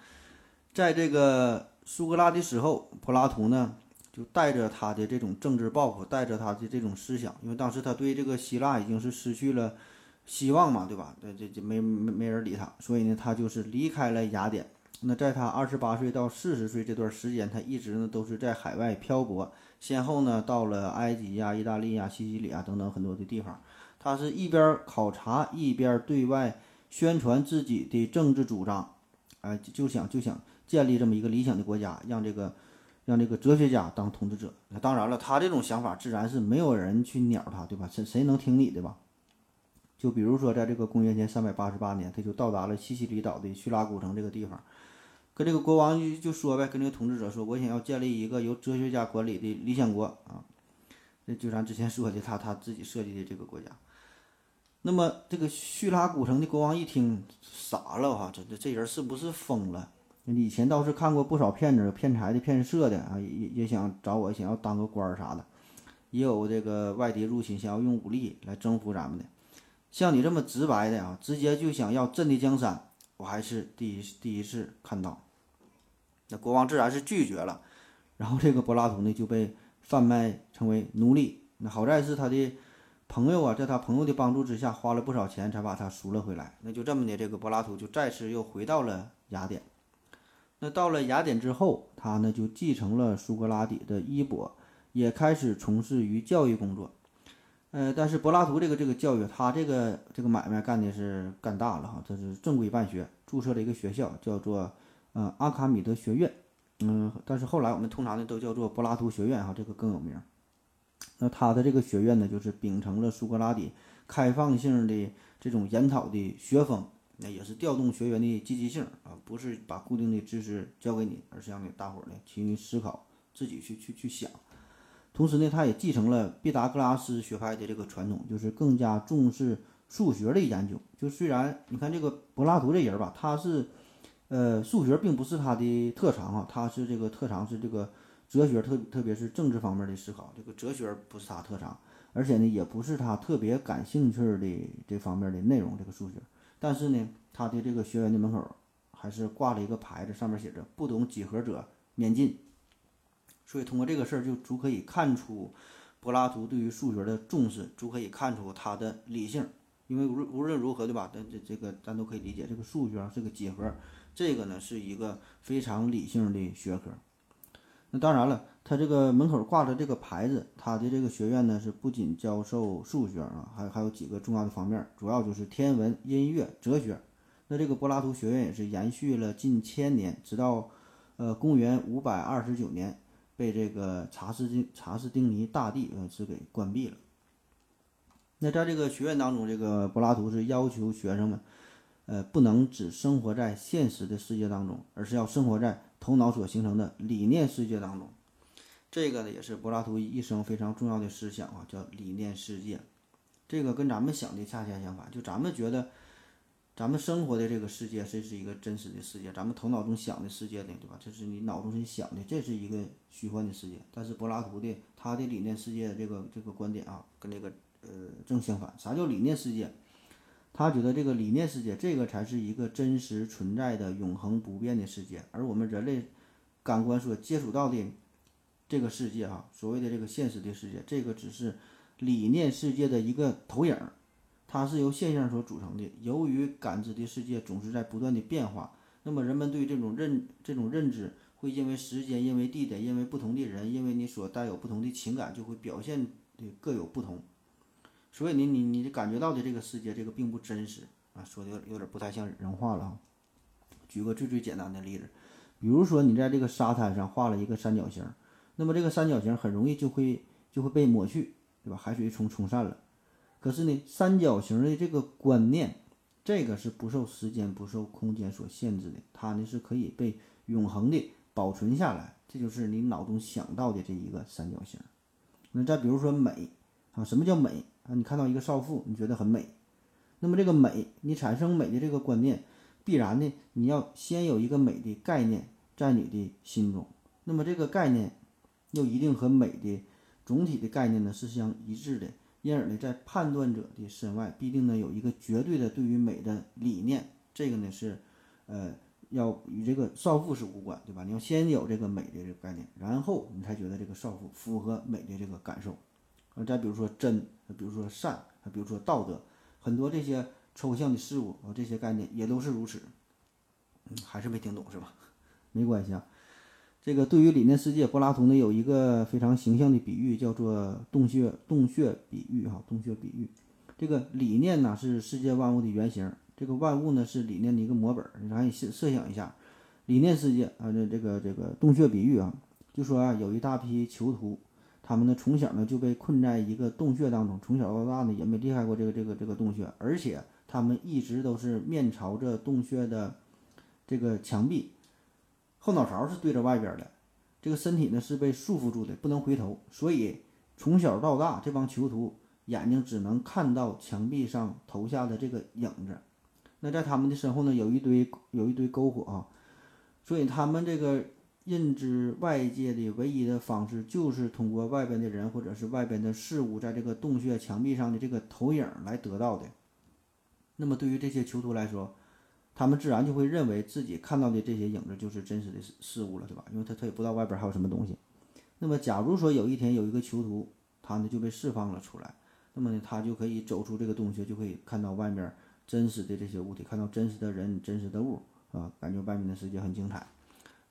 Speaker 2: 在这个苏格拉底死后，柏拉图呢就带着他的这种政治抱负，带着他的这种思想，因为当时他对这个希腊已经是失去了希望嘛，对吧？这这这没没没人理他，所以呢，他就是离开了雅典。那在他二十八岁到四十岁这段时间，他一直呢都是在海外漂泊，先后呢到了埃及呀、意大利呀、西西里啊等等很多的地方。他是一边考察，一边对外宣传自己的政治主张，哎，就想就想建立这么一个理想的国家，让这个让这个哲学家当统治者。那当然了，他这种想法自然是没有人去鸟他，对吧？谁谁能听你的吧？就比如说，在这个公元前三百八十八年，他就到达了西西里岛的叙拉古城这个地方。跟这个国王就就说呗，跟这个统治者说，我想要建立一个由哲学家管理的理想国啊，那就咱之前说的他他自己设计的这个国家。那么这个叙拉古城的国王一听傻了哈，这这这人是不是疯了？以前倒是看过不少骗子、骗财的、骗色的啊，也也想找我，想要当个官儿啥的，也有这个外敌入侵，想要用武力来征服咱们的。像你这么直白的啊，直接就想要朕的江山，我还是第一第一次看到。那国王自然是拒绝了，然后这个柏拉图呢就被贩卖成为奴隶。那好在是他的朋友啊，在他朋友的帮助之下，花了不少钱才把他赎了回来。那就这么的，这个柏拉图就再次又回到了雅典。那到了雅典之后，他呢就继承了苏格拉底的衣钵，也开始从事于教育工作。呃，但是柏拉图这个这个教育，他这个这个买卖干的是干大了哈，这是正规办学，注册了一个学校，叫做。呃，阿卡米德学院，嗯，但是后来我们通常呢都叫做柏拉图学院哈，这个更有名。那他的这个学院呢，就是秉承了苏格拉底开放性的这种研讨的学风，那也是调动学员的积极性啊，不是把固定的知识教给你，而是让你大伙儿呢勤于思考，自己去去去想。同时呢，他也继承了毕达哥拉斯学派的这个传统，就是更加重视数学的研究。就虽然你看这个柏拉图这人吧，他是。呃，数学并不是他的特长啊，他是这个特长是这个哲学，特特别是政治方面的思考。这个哲学不是他特长，而且呢，也不是他特别感兴趣的这方面的内容。这个数学，但是呢，他的这个学员的门口还是挂了一个牌子，上面写着“不懂几何者免进”。所以通过这个事儿，就足可以看出柏拉图对于数学的重视，足可以看出他的理性。因为无无论如何，对吧？这这这个咱都可以理解，这个数学啊是个几何。这个呢是一个非常理性的学科。那当然了，他这个门口挂着这个牌子，他的这个学院呢是不仅教授数学啊，还还有几个重要的方面，主要就是天文、音乐、哲学。那这个柏拉图学院也是延续了近千年，直到呃公元五百二十九年被这个查士丁查士丁尼大帝呃是给关闭了。那在这个学院当中，这个柏拉图是要求学生们。呃，不能只生活在现实的世界当中，而是要生活在头脑所形成的理念世界当中。这个呢，也是柏拉图一生非常重要的思想啊，叫理念世界。这个跟咱们想的恰恰相反，就咱们觉得，咱们生活的这个世界，这是一个真实的世界，咱们头脑中想的世界呢，对吧？这是你脑中想的，这是一个虚幻的世界。但是柏拉图的他的理念世界这个这个观点啊，跟这个呃正相反。啥叫理念世界？他觉得这个理念世界，这个才是一个真实存在的、永恒不变的世界，而我们人类感官所接触到的这个世界，哈，所谓的这个现实的世界，这个只是理念世界的一个投影，它是由现象所组成的。由于感知的世界总是在不断的变化，那么人们对这种认这种认知会因为时间、因为地点、因为不同的人、因为你所带有不同的情感，就会表现的各有不同。所以你你你感觉到的这个世界，这个并不真实啊，说的有有点不太像人话了啊。举个最最简单的例子，比如说你在这个沙滩上画了一个三角形，那么这个三角形很容易就会就会被抹去，对吧？海水冲冲散了。可是呢，三角形的这个观念，这个是不受时间、不受空间所限制的，它呢是可以被永恒的保存下来。这就是你脑中想到的这一个三角形。那再比如说美啊，什么叫美？啊，你看到一个少妇，你觉得很美，那么这个美，你产生美的这个观念，必然呢，你要先有一个美的概念在你的心中，那么这个概念又一定和美的总体的概念呢是相一致的，因而呢，在判断者的身外，必定呢有一个绝对的对于美的理念。这个呢是，呃，要与这个少妇是无关，对吧？你要先有这个美的这个概念，然后你才觉得这个少妇符合美的这个感受。啊，再比如说真，比如说善，比如说道德，很多这些抽象的事物啊，这些概念也都是如此。嗯，还是没听懂是吧？没关系啊。这个对于理念世界，柏拉图呢有一个非常形象的比喻，叫做洞穴洞穴比喻哈，洞穴比喻。这个理念呢是世界万物的原型，这个万物呢是理念的一个模本。咱也设设想一下，理念世界啊，这这个这个洞穴比喻啊，就说啊有一大批囚徒，他们呢从小呢就被困在一个洞穴当中，从小到大呢也没离开过这个这个这个洞穴，而且他们一直都是面朝着洞穴的这个墙壁。后脑勺是对着外边的，这个身体呢是被束缚住的，不能回头，所以从小到大，这帮囚徒眼睛只能看到墙壁上投下的这个影子。那在他们的身后呢，有一堆有一堆篝火啊，所以他们这个认知外界的唯一的方式，就是通过外边的人或者是外边的事物，在这个洞穴墙壁上的这个投影来得到的。那么对于这些囚徒来说，他们自然就会认为自己看到的这些影子就是真实的事事物了，对吧？因为他他也不知道外边还有什么东西。那么，假如说有一天有一个囚徒，他呢就被释放了出来，那么呢他就可以走出这个洞穴，就可以看到外面真实的这些物体，看到真实的人、真实的物啊，感觉外面的世界很精彩。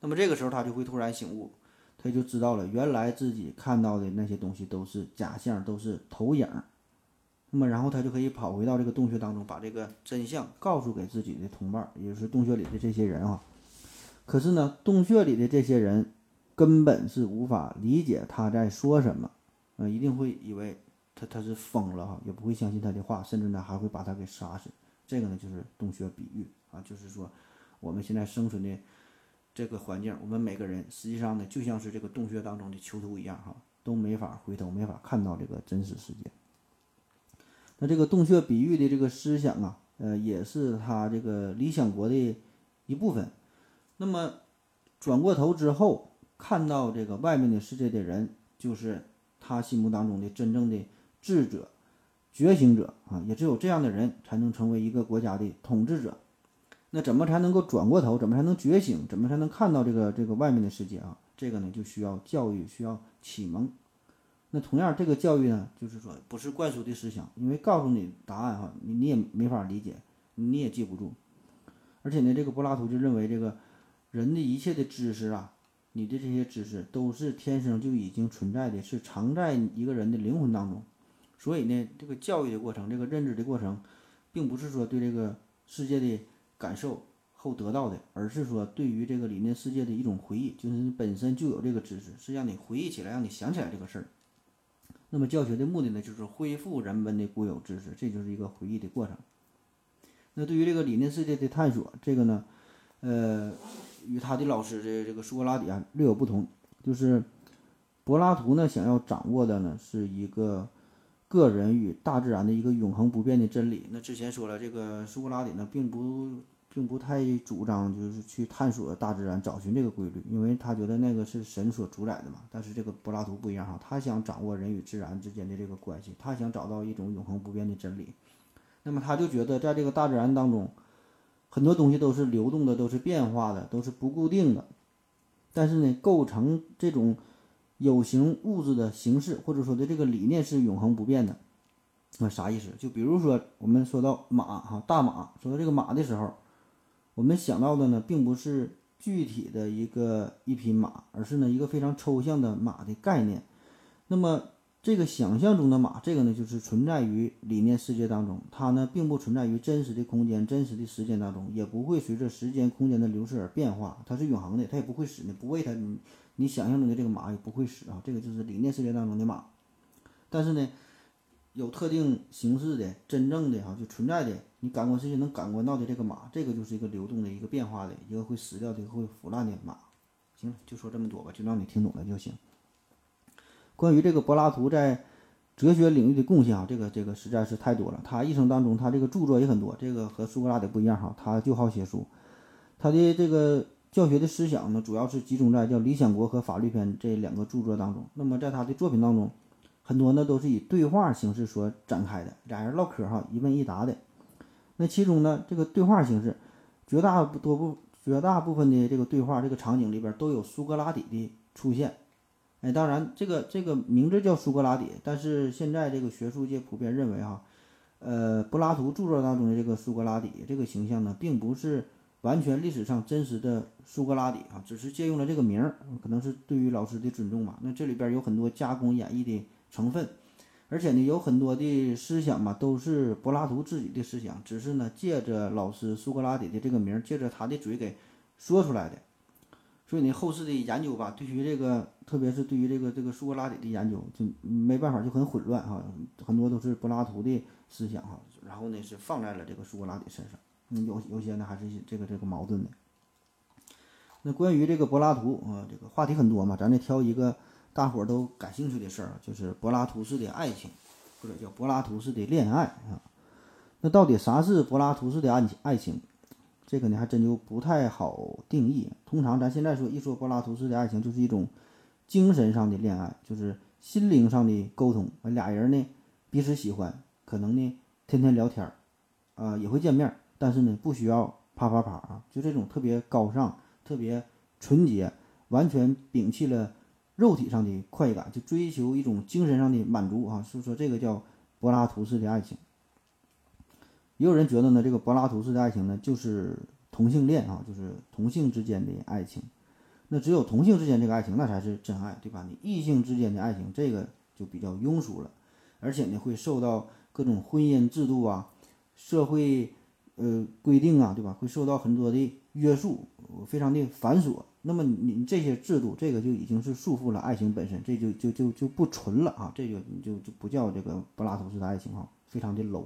Speaker 2: 那么这个时候他就会突然醒悟，他就知道了，原来自己看到的那些东西都是假象，都是投影。那么，然后他就可以跑回到这个洞穴当中，把这个真相告诉给自己的同伴，也就是洞穴里的这些人啊。可是呢，洞穴里的这些人根本是无法理解他在说什么，呃，一定会以为他他是疯了哈，也不会相信他的话，甚至呢还会把他给杀死。这个呢就是洞穴比喻啊，就是说我们现在生存的这个环境，我们每个人实际上呢就像是这个洞穴当中的囚徒一样哈，都没法回头，没法看到这个真实世界。那这个洞穴比喻的这个思想啊，呃，也是他这个理想国的一部分。那么转过头之后，看到这个外面的世界的人，就是他心目当中的真正的智者、觉醒者啊。也只有这样的人才能成为一个国家的统治者。那怎么才能够转过头？怎么才能觉醒？怎么才能看到这个这个外面的世界啊？这个呢，就需要教育，需要启蒙。那同样，这个教育呢，就是说不是灌输的思想，因为告诉你答案哈，你你也没法理解，你也记不住。而且呢，这个柏拉图就认为，这个人的一切的知识啊，你的这些知识都是天生就已经存在的，是藏在一个人的灵魂当中。所以呢，这个教育的过程，这个认知的过程，并不是说对这个世界的感受后得到的，而是说对于这个理念世界的一种回忆，就是你本身就有这个知识，是让你回忆起来，让你想起来这个事儿。那么教学的目的呢，就是恢复人们的固有知识，这就是一个回忆的过程。那对于这个理念世界的探索，这个呢，呃，与他的老师的这个苏格拉底啊略有不同，就是柏拉图呢想要掌握的呢是一个个人与大自然的一个永恒不变的真理。那之前说了，这个苏格拉底呢并不。并不太主张就是去探索大自然，找寻这个规律，因为他觉得那个是神所主宰的嘛。但是这个柏拉图不一样哈，他想掌握人与自然之间的这个关系，他想找到一种永恒不变的真理。那么他就觉得，在这个大自然当中，很多东西都是流动的，都是变化的，都是不固定的。但是呢，构成这种有形物质的形式，或者说的这个理念是永恒不变的。那啥意思？就比如说我们说到马哈，大马，说到这个马的时候。我们想到的呢，并不是具体的一个一匹马，而是呢一个非常抽象的马的概念。那么这个想象中的马，这个呢就是存在于理念世界当中，它呢并不存在于真实的空间、真实的时间当中，也不会随着时间、空间的流逝而变化，它是永恒的，它也不会死，你不为它，你你想象中的这个马也不会死啊。这个就是理念世界当中的马，但是呢。有特定形式的、真正的哈就存在的，你感官世界能感官到的这个马，这个就是一个流动的一个变化的一个会死掉的、会腐烂的马。行了，就说这么多吧，就让你听懂了就行。关于这个柏拉图在哲学领域的贡献啊，这个这个实在是太多了。他一生当中，他这个著作也很多。这个和苏格拉底不一样哈，他就好写书。他的这个教学的思想呢，主要是集中在叫《理想国》和《法律篇》这两个著作当中。那么在他的作品当中。很多呢都是以对话形式所展开的，俩人唠嗑哈，一问一答的。那其中呢，这个对话形式，绝大多部绝大部分的这个对话这个场景里边都有苏格拉底的出现。哎，当然这个这个名字叫苏格拉底，但是现在这个学术界普遍认为哈，呃，柏拉图著作当中的这个苏格拉底这个形象呢，并不是完全历史上真实的苏格拉底啊，只是借用了这个名儿，可能是对于老师的尊重吧。那这里边有很多加工演绎的成分。而且呢，有很多的思想嘛，都是柏拉图自己的思想，只是呢，借着老师苏格拉底的这个名，借着他的嘴给说出来的。所以呢，后世的研究吧，对于这个，特别是对于这个这个苏格拉底的研究，就没办法，就很混乱哈。很多都是柏拉图的思想哈，然后呢是放在了这个苏格拉底身上。嗯，有有些呢还是这个这个矛盾的。那关于这个柏拉图啊，这个话题很多嘛，咱再挑一个。大伙儿都感兴趣的事儿就是柏拉图式的爱情，或者叫柏拉图式的恋爱啊。那到底啥是柏拉图式的爱情爱情？这个呢还真就不太好定义。通常咱现在说一说柏拉图式的爱情，就是一种精神上的恋爱，就是心灵上的沟通。俩人呢彼此喜欢，可能呢天天聊天儿，啊也会见面，但是呢不需要啪啪啪啊，就这种特别高尚、特别纯洁，完全摒弃了。肉体上的快感，就追求一种精神上的满足啊，所以说这个叫柏拉图式的爱情。也有人觉得呢，这个柏拉图式的爱情呢，就是同性恋啊，就是同性之间的爱情。那只有同性之间这个爱情，那才是真爱，对吧？你异性之间的爱情，这个就比较庸俗了，而且呢，会受到各种婚姻制度啊、社会呃规定啊，对吧？会受到很多的约束，非常的繁琐。那么你这些制度，这个就已经是束缚了爱情本身，这就就就就不纯了啊！这就就就不叫这个柏拉图式的爱情哈，非常的 low。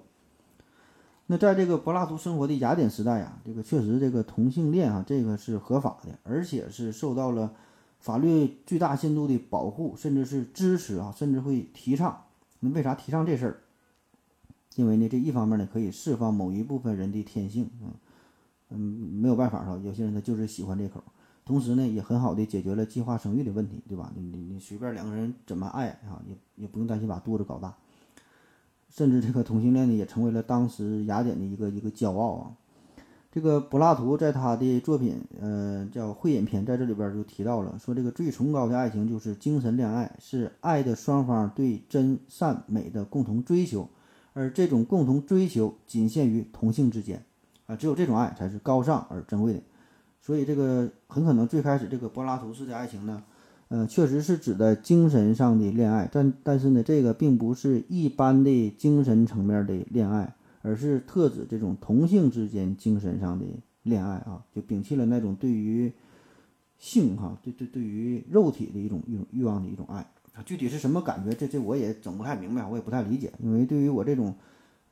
Speaker 2: 那在这个柏拉图生活的雅典时代啊，这个确实这个同性恋啊，这个是合法的，而且是受到了法律巨大限度的保护，甚至是支持啊，甚至会提倡。那为啥提倡这事儿？因为呢，这一方面呢，可以释放某一部分人的天性，嗯嗯，没有办法哈，有些人他就是喜欢这口。同时呢，也很好的解决了计划生育的问题，对吧？你你你随便两个人怎么爱啊，也也不用担心把肚子搞大。甚至这个同性恋呢，也成为了当时雅典的一个一个骄傲啊。这个柏拉图在他的作品，呃，叫《会饮篇》在这里边就提到了，说这个最崇高的爱情就是精神恋爱，是爱的双方对真善美的共同追求，而这种共同追求仅限于同性之间啊，只有这种爱才是高尚而珍贵的。所以，这个很可能最开始这个柏拉图式的爱情呢，呃，确实是指的精神上的恋爱，但但是呢，这个并不是一般的精神层面的恋爱，而是特指这种同性之间精神上的恋爱啊，就摒弃了那种对于性哈，对对对于肉体的一种欲欲望的一种爱，具体是什么感觉，这这我也整不太明白，我也不太理解，因为对于我这种。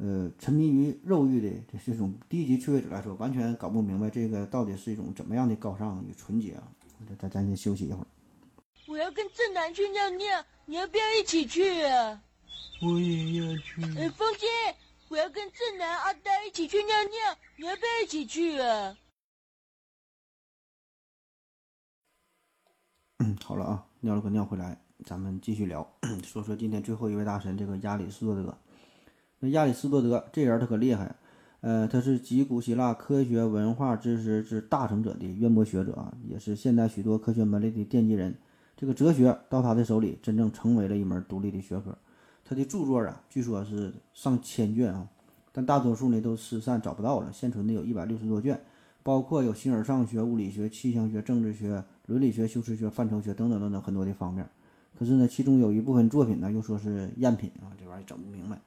Speaker 2: 呃，沉迷于肉欲的这这种低级趣味者来说，完全搞不明白这个到底是一种怎么样的高尚与纯洁啊！咱咱先休息一会儿。
Speaker 3: 我要跟正南去尿尿，你要不要一起去啊？
Speaker 4: 我也要去。
Speaker 3: 哎，风姐，我要跟正南、阿呆一起去尿尿，你要不要一起去啊？
Speaker 2: 嗯，好了啊，尿了个尿回来，咱们继续聊，说说今天最后一位大神这个亚里士多德。那亚里士多德这人他可厉害，呃，他是集古希腊科学文化知识之大成者的渊博学者啊，也是现代许多科学门类的奠基人。这个哲学到他的手里，真正成为了一门独立的学科。他的著作啊，据说是上千卷啊，但大多数呢都失散找不到了。现存的有一百六十多卷，包括有形而上学、物理学、气象学、政治学、伦理学、修辞学、范畴学等等等等很多的方面。可是呢，其中有一部分作品呢，又说是赝品啊，这玩意儿整不明白。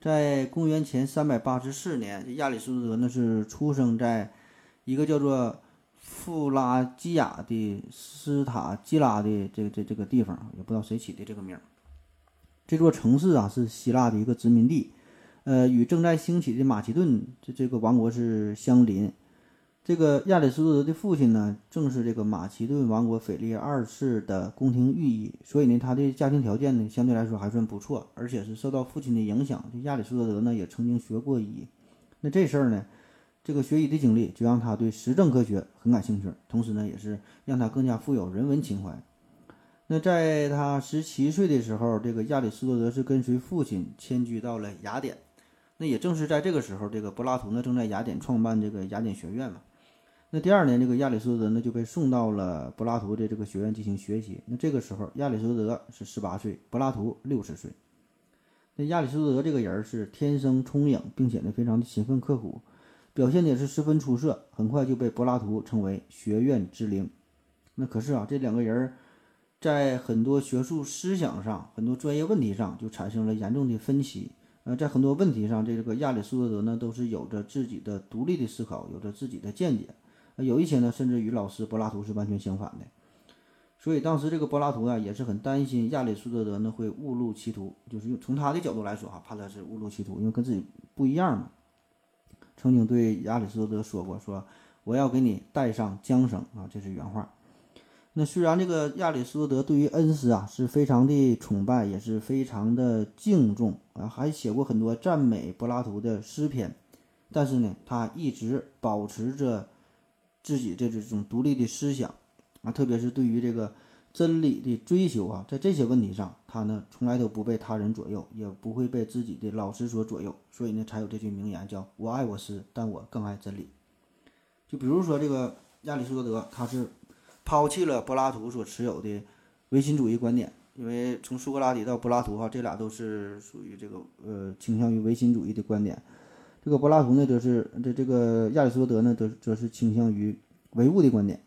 Speaker 2: 在公元前三百八十四年，亚里士多德呢是出生在一个叫做富拉基亚的斯塔基拉的这这这个地方，也不知道谁起的这个名。这座城市啊是希腊的一个殖民地，呃，与正在兴起的马其顿这这个王国是相邻。这个亚里士多德的父亲呢，正是这个马其顿王国腓力二世的宫廷御医，所以呢，他的家庭条件呢，相对来说还算不错，而且是受到父亲的影响。这亚里士多德呢，也曾经学过医。那这事儿呢，这个学医的经历就让他对实证科学很感兴趣，同时呢，也是让他更加富有人文情怀。那在他十七岁的时候，这个亚里士多德是跟随父亲迁居到了雅典。那也正是在这个时候，这个柏拉图呢正在雅典创办这个雅典学院嘛。那第二年，这个亚里士多德呢就被送到了柏拉图的这个学院进行学习。那这个时候，亚里士多德是十八岁，柏拉图六十岁。那亚里士多德这个人是天生聪颖，并且呢非常的勤奋刻苦，表现的也是十分出色，很快就被柏拉图称为学院之灵。那可是啊，这两个人在很多学术思想上、很多专业问题上就产生了严重的分歧。呃，在很多问题上，这个亚里士多德呢都是有着自己的独立的思考，有着自己的见解。有一些呢，甚至与老师柏拉图是完全相反的。所以当时这个柏拉图啊，也是很担心亚里士多德呢会误入歧途，就是用从他的角度来说哈，怕他是误入歧途，因为跟自己不一样嘛。曾经对亚里士多德说过，说我要给你带上缰绳啊，这是原话。那虽然这个亚里士多德对于恩师啊是非常的崇拜，也是非常的敬重啊，还写过很多赞美柏拉图的诗篇，但是呢，他一直保持着自己的这种独立的思想啊，特别是对于这个真理的追求啊，在这些问题上，他呢从来都不被他人左右，也不会被自己的老师所左右，所以呢，才有这句名言，叫我爱我师，但我更爱真理。就比如说这个亚里士多德，他是。抛弃了柏拉图所持有的唯心主义观点，因为从苏格拉底到柏拉图哈，这俩都是属于这个呃倾向于唯心主义的观点。这个柏拉图呢，则是这这个亚里士多德呢，则则是倾向于唯物的观点。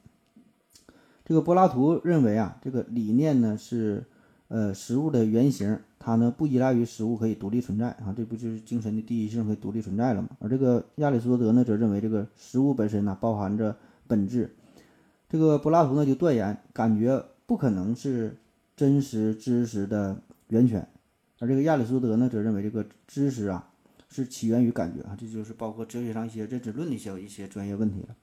Speaker 2: 这个柏拉图认为啊，这个理念呢是呃食物的原型，它呢不依赖于食物可以独立存在啊，这不就是精神的第一性可以独立存在了吗？而这个亚里士多德呢，则认为这个食物本身呢包含着本质。这个柏拉图呢就断言，感觉不可能是真实知识的源泉，而这个亚里士多德呢则认为这个知识啊是起源于感觉啊，这就是包括哲学上一些认知论的一些一些专业问题了。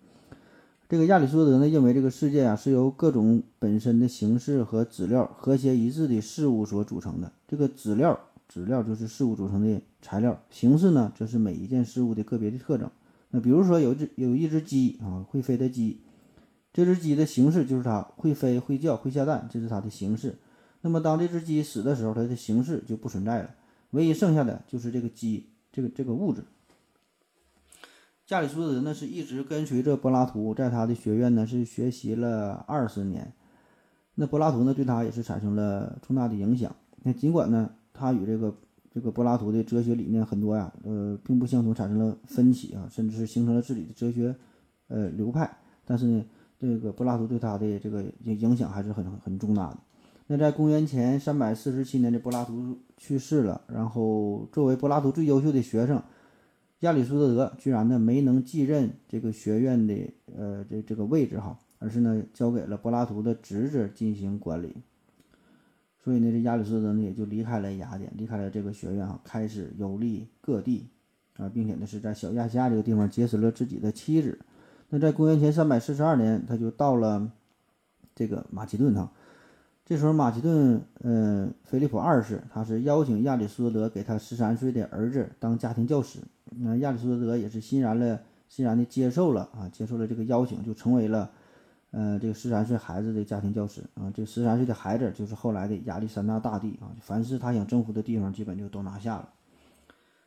Speaker 2: 这个亚里士多德呢认为这个世界啊是由各种本身的形式和质料和谐一致的事物所组成的，这个质料质料就是事物组成的材料，形式呢则是每一件事物的个别的特征。那比如说有只有一只鸡啊，会飞的鸡。这只鸡的形式就是它会飞、会叫、会下蛋，这是它的形式。那么当这只鸡死的时候，它的形式就不存在了，唯一剩下的就是这个鸡这个这个物质。亚里士多德呢是一直跟随着柏拉图，在他的学院呢是学习了二十年。那柏拉图呢对他也是产生了重大的影响。那尽管呢他与这个这个柏拉图的哲学理念很多呀，呃并不相同，产生了分歧啊，甚至是形成了自己的哲学呃流派，但是呢。这个柏拉图对他的这个影响还是很很重大的。那在公元前三百四十七年，这柏拉图去世了。然后作为柏拉图最优秀的学生，亚里士多德居然呢没能继任这个学院的呃这这个位置哈，而是呢交给了柏拉图的侄子进行管理。所以呢，这亚里士多德呢也就离开了雅典，离开了这个学院啊，开始游历各地啊，并且呢是在小亚细亚这个地方结识了自己的妻子。那在公元前三百四十二年，他就到了这个马其顿哈。这时候，马其顿，嗯，菲利普二世，他是邀请亚里士多德给他十三岁的儿子当家庭教师。那亚里士多德也是欣然了，欣然的接受了啊，接受了这个邀请，就成为了，呃，这个十三岁孩子的家庭教师啊。这十三岁的孩子就是后来的亚历山大大帝啊，凡是他想征服的地方，基本就都拿下了。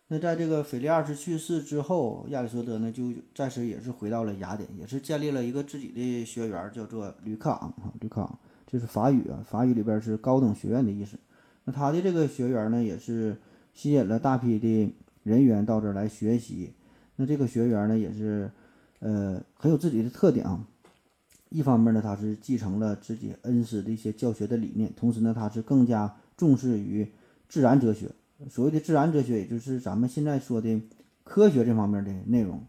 Speaker 2: 那在这个腓力二世去世之后，亚里士多德呢就暂时也是回到了雅典，也是建立了一个自己的学园，叫做吕克昂啊，吕克昂这是法语啊，法语里边是高等学院的意思。那他的这个学员呢，也是吸引了大批的人员到这儿来学习。那这个学员呢，也是呃很有自己的特点啊。一方面呢，他是继承了自己恩师的一些教学的理念，同时呢，他是更加重视于自然哲学。所谓的自然哲学，也就是咱们现在说的科学这方面的内容。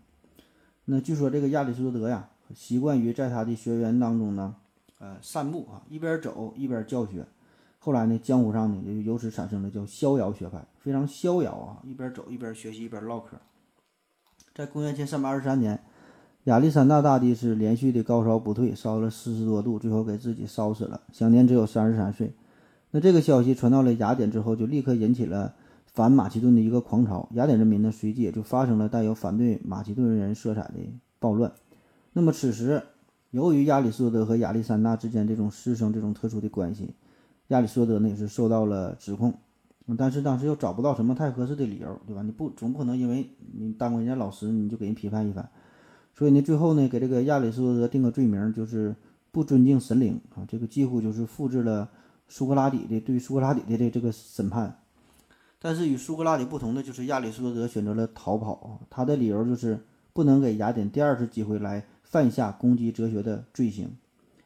Speaker 2: 那据说这个亚里士多德呀，习惯于在他的学员当中呢，呃，散步啊，一边走一边教学。后来呢，江湖上呢就由此产生了叫逍遥学派，非常逍遥啊，一边走一边学习一边唠嗑。在公元前三百二十三年，亚历山大大帝是连续的高烧不退，烧了四十多度，最后给自己烧死了，享年只有三十三岁。那这个消息传到了雅典之后，就立刻引起了。反马其顿的一个狂潮，雅典人民呢随即也就发生了带有反对马其顿人色彩的暴乱。那么此时，由于亚里士多德和亚历山大之间这种师生这种特殊的关系，亚里士多德呢也是受到了指控，但是当时又找不到什么太合适的理由，对吧？你不总不可能因为你当过人家老师，你就给人批判一番。所以呢，最后呢，给这个亚里士多德定个罪名，就是不尊敬神灵啊，这个几乎就是复制了苏格拉底的对苏格拉底的这这个审判。但是与苏格拉底不同的就是，亚里士多德选择了逃跑，他的理由就是不能给雅典第二次机会来犯下攻击哲学的罪行。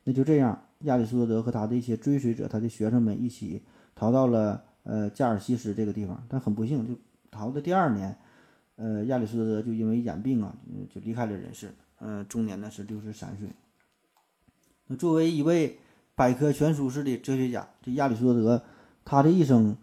Speaker 2: 那就这样，亚里士多德和他的一些追随者、他的学生们一起逃到了呃加尔西斯这个地方，但很不幸，就逃的第二年。呃，亚里士多德就因为眼病啊，就离开了人世。呃，终年呢是六十三岁。那作为一位百科全书式的哲学家，这亚里士多德他的一生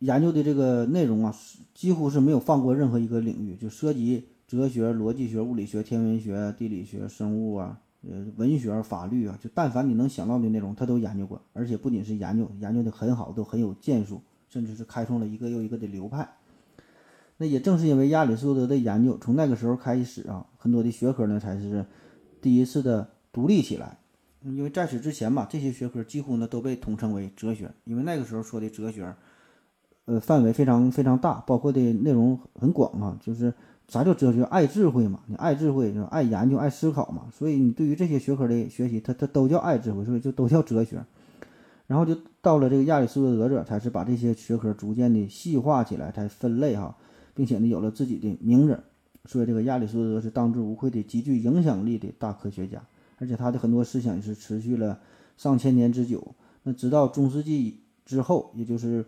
Speaker 2: 研究的这个内容啊，几乎是没有放过任何一个领域，就涉及哲学、逻辑学、物理学、天文学、地理学、生物啊，呃，文学、法律啊，就但凡你能想到的内容，他都研究过。而且不仅是研究，研究的很好，都很有建树，甚至是开创了一个又一个的流派。那也正是因为亚里士多德的研究，从那个时候开始啊，很多的学科呢才是第一次的独立起来。因为在此之前吧，这些学科几乎呢都被统称为哲学，因为那个时候说的哲学，呃，范围非常非常大，包括的内容很广啊。就是啥叫哲学？爱智慧嘛，你爱智慧就爱研究、爱思考嘛。所以你对于这些学科的学习，它它都叫爱智慧，所以就都叫哲学。然后就到了这个亚里士多德这，才是把这些学科逐渐的细化起来，才分类哈。并且呢，有了自己的名字，所以这个亚里士多德是当之无愧的极具影响力的大科学家，而且他的很多思想也是持续了上千年之久。那直到中世纪之后，也就是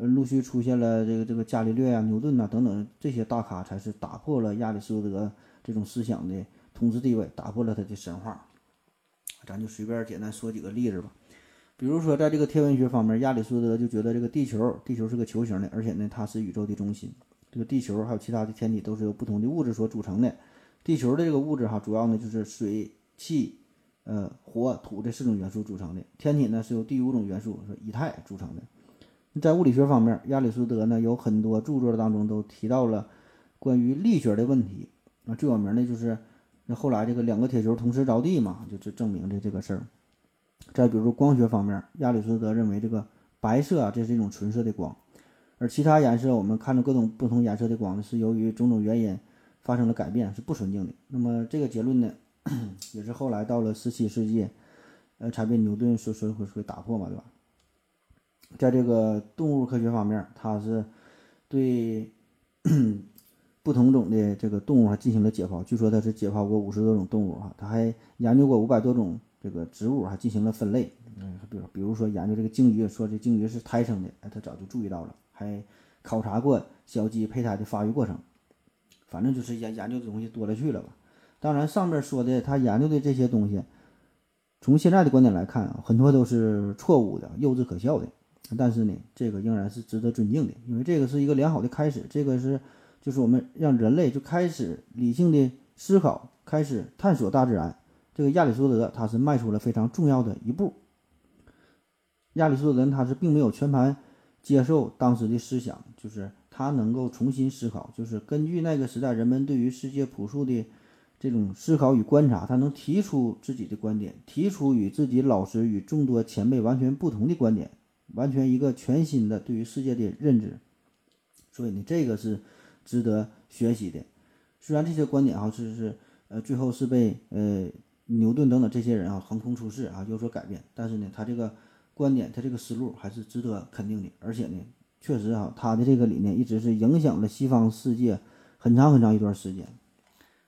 Speaker 2: 呃陆续出现了这个这个伽利略啊、牛顿呐等等这些大咖，才是打破了亚里士多德这种思想的统治地位，打破了他的神话。咱就随便简单说几个例子吧，比如说在这个天文学方面，亚里士多德就觉得这个地球，地球是个球形的，而且呢，它是宇宙的中心。这个地球还有其他的天体都是由不同的物质所组成的。地球的这个物质哈，主要呢就是水、气、呃火、土这四种元素组成的。天体呢是由第五种元素是以太组成的。在物理学方面，亚里士多德呢有很多著作当中都提到了关于力学的问题。啊，最有名的就是那后来这个两个铁球同时着地嘛，就就证明的这个事儿。再比如说光学方面，亚里士多德认为这个白色啊，这是一种纯色的光。而其他颜色，我们看到各种不同颜色的光呢，是由于种种原因发生了改变，是不纯净的。那么这个结论呢，也是后来到了十七世纪，呃，才被牛顿所所所打破嘛，对吧？在这个动物科学方面，他是对 不同种的这个动物还进行了解剖，据说他是解剖过五十多种动物哈，他还研究过五百多种这个植物，还进行了分类。嗯，比如比如说研究这个鲸鱼，说这鲸鱼是胎生的，哎，他早就注意到了。还考察过小鸡胚胎的发育过程，反正就是研研究的东西多了去了吧。当然，上面说的他研究的这些东西，从现在的观点来看啊，很多都是错误的、幼稚可笑的。但是呢，这个仍然是值得尊敬的，因为这个是一个良好的开始。这个是就是我们让人类就开始理性的思考，开始探索大自然。这个亚里士多德他是迈出了非常重要的一步。亚里士多德他是并没有全盘。接受当时的思想，就是他能够重新思考，就是根据那个时代人们对于世界朴素的这种思考与观察，他能提出自己的观点，提出与自己老师与众多前辈完全不同的观点，完全一个全新的对于世界的认知。所以呢，这个是值得学习的。虽然这些观点哈是是呃最后是被呃牛顿等等这些人啊横空出世啊有所改变，但是呢，他这个。观点，他这个思路还是值得肯定的，而且呢，确实啊，他的这个理念一直是影响了西方世界很长很长一段时间。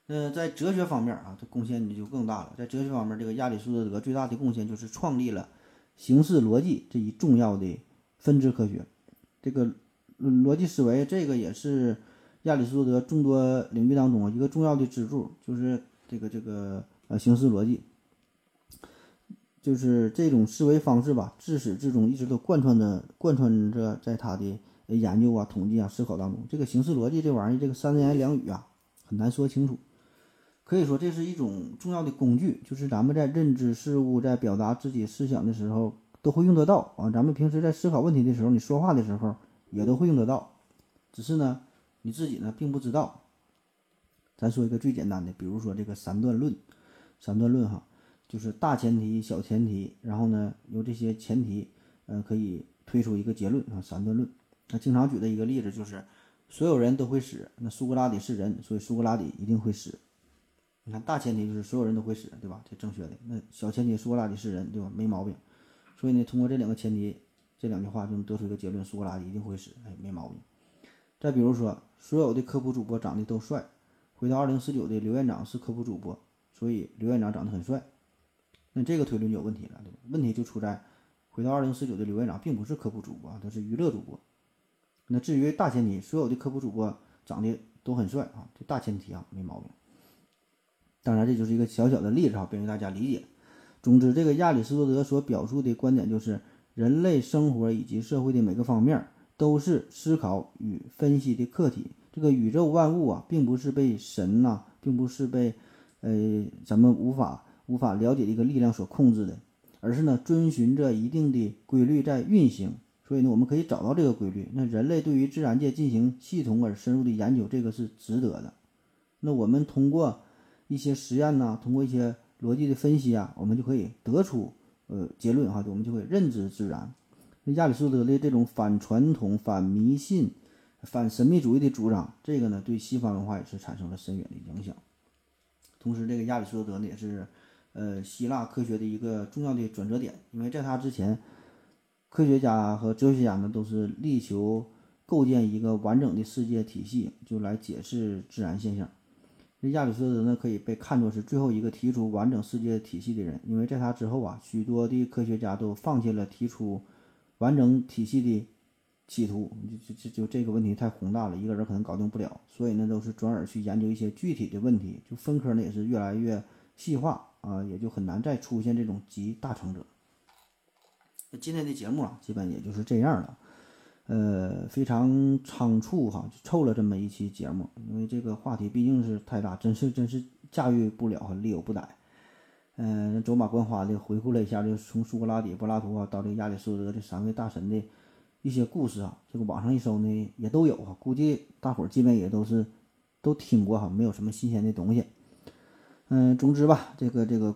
Speaker 2: 那在哲学方面啊，他贡献就更大了。在哲学方面，这个亚里士多德最大的贡献就是创立了形式逻辑这一重要的分支科学。这个逻辑思维，这个也是亚里士多德众多领域当中一个重要的支柱，就是这个这个呃形式逻辑。就是这种思维方式吧，自始至终一直都贯穿着、贯穿着在他的研究啊、统计啊、思考当中。这个形式逻辑这玩意儿，这个三言两语啊，很难说清楚。可以说，这是一种重要的工具，就是咱们在认知事物、在表达自己思想的时候都会用得到啊。咱们平时在思考问题的时候，你说话的时候也都会用得到，只是呢，你自己呢并不知道。咱说一个最简单的，比如说这个三段论，三段论哈。就是大前提、小前提，然后呢，由这些前提，呃，可以推出一个结论啊，三段论。那经常举的一个例子就是所有人都会死，那苏格拉底是人，所以苏格拉底一定会死。你看大前提就是所有人都会死，对吧？这正确的。那小前提苏格拉底是人，对吧？没毛病。所以呢，通过这两个前提，这两句话就能得出一个结论：苏格拉底一定会死，哎，没毛病。再比如说，所有的科普主播长得都帅。回到二零四九的刘院长是科普主播，所以刘院长长得很帅。那这个推论就有问题了，对吧？问题就出在回到二零四九的刘院长并不是科普主播，他是娱乐主播。那至于大前提，所有的科普主播长得都很帅啊，这大前提啊没毛病。当然，这就是一个小小的例子哈，便于大家理解。总之，这个亚里士多德所表述的观点就是，人类生活以及社会的每个方面都是思考与分析的课题。这个宇宙万物啊，并不是被神呐，并不是被，呃，咱们无法无法了解的一个力量所控制的，而是呢，遵循着一定的规律在运行。所以呢，我们可以找到这个规律。那人类对于自然界进行系统而深入的研究，这个是值得的。那我们通过一些实验呐，通过一些逻辑的分析啊，我们就可以得出呃结论哈，我们就会认知自然。那亚里士多德的这种反传统、反迷信、反神秘主义的主张，这个呢对西方文化也是产生了深远的影响。同时，这个亚里士多德呢也是呃希腊科学的一个重要的转折点，因为在他之前，科学家和哲学家呢都是力求构建一个完整的世界体系，就来解释自然现象。这亚里士多德呢，可以被看作是最后一个提出完整世界体系的人，因为在他之后啊，许多的科学家都放弃了提出完整体系的企图，就就就这个问题太宏大了，一个人可能搞定不了，所以呢，都是转而去研究一些具体的问题，就分科呢也是越来越细化啊，也就很难再出现这种集大成者。那今天的节目啊，基本也就是这样了。呃，非常仓促哈，就凑了这么一期节目，因为这个话题毕竟是太大，真是真是驾驭不了，力有不逮。嗯，走马观花的回顾了一下，就从苏格拉底、柏拉图啊到这亚里士多德这三位大神的一些故事啊，这个网上一搜呢也都有啊，估计大伙儿基本也都是都听过哈，没有什么新鲜的东西。嗯，总之吧，这个这个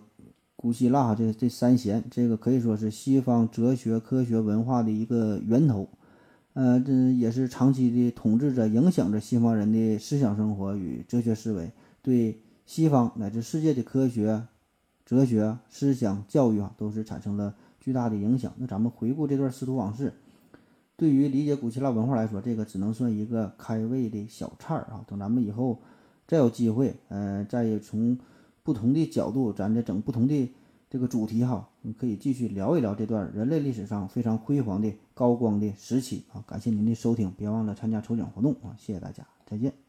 Speaker 2: 古希腊这这三贤，这个可以说是西方哲学、科学、文化的一个源头。呃，这也是长期的统治着、影响着西方人的思想生活与哲学思维，对西方乃至世界的科学、哲学、思想、教育啊，都是产生了巨大的影响。那咱们回顾这段师徒往事，对于理解古希腊文化来说，这个只能算一个开胃的小菜儿啊。等咱们以后再有机会，呃，再从不同的角度，咱再整不同的。这个主题哈，你可以继续聊一聊这段人类历史上非常辉煌的高光的时期啊！感谢您的收听，别忘了参加抽奖活动啊！谢谢大家，再见。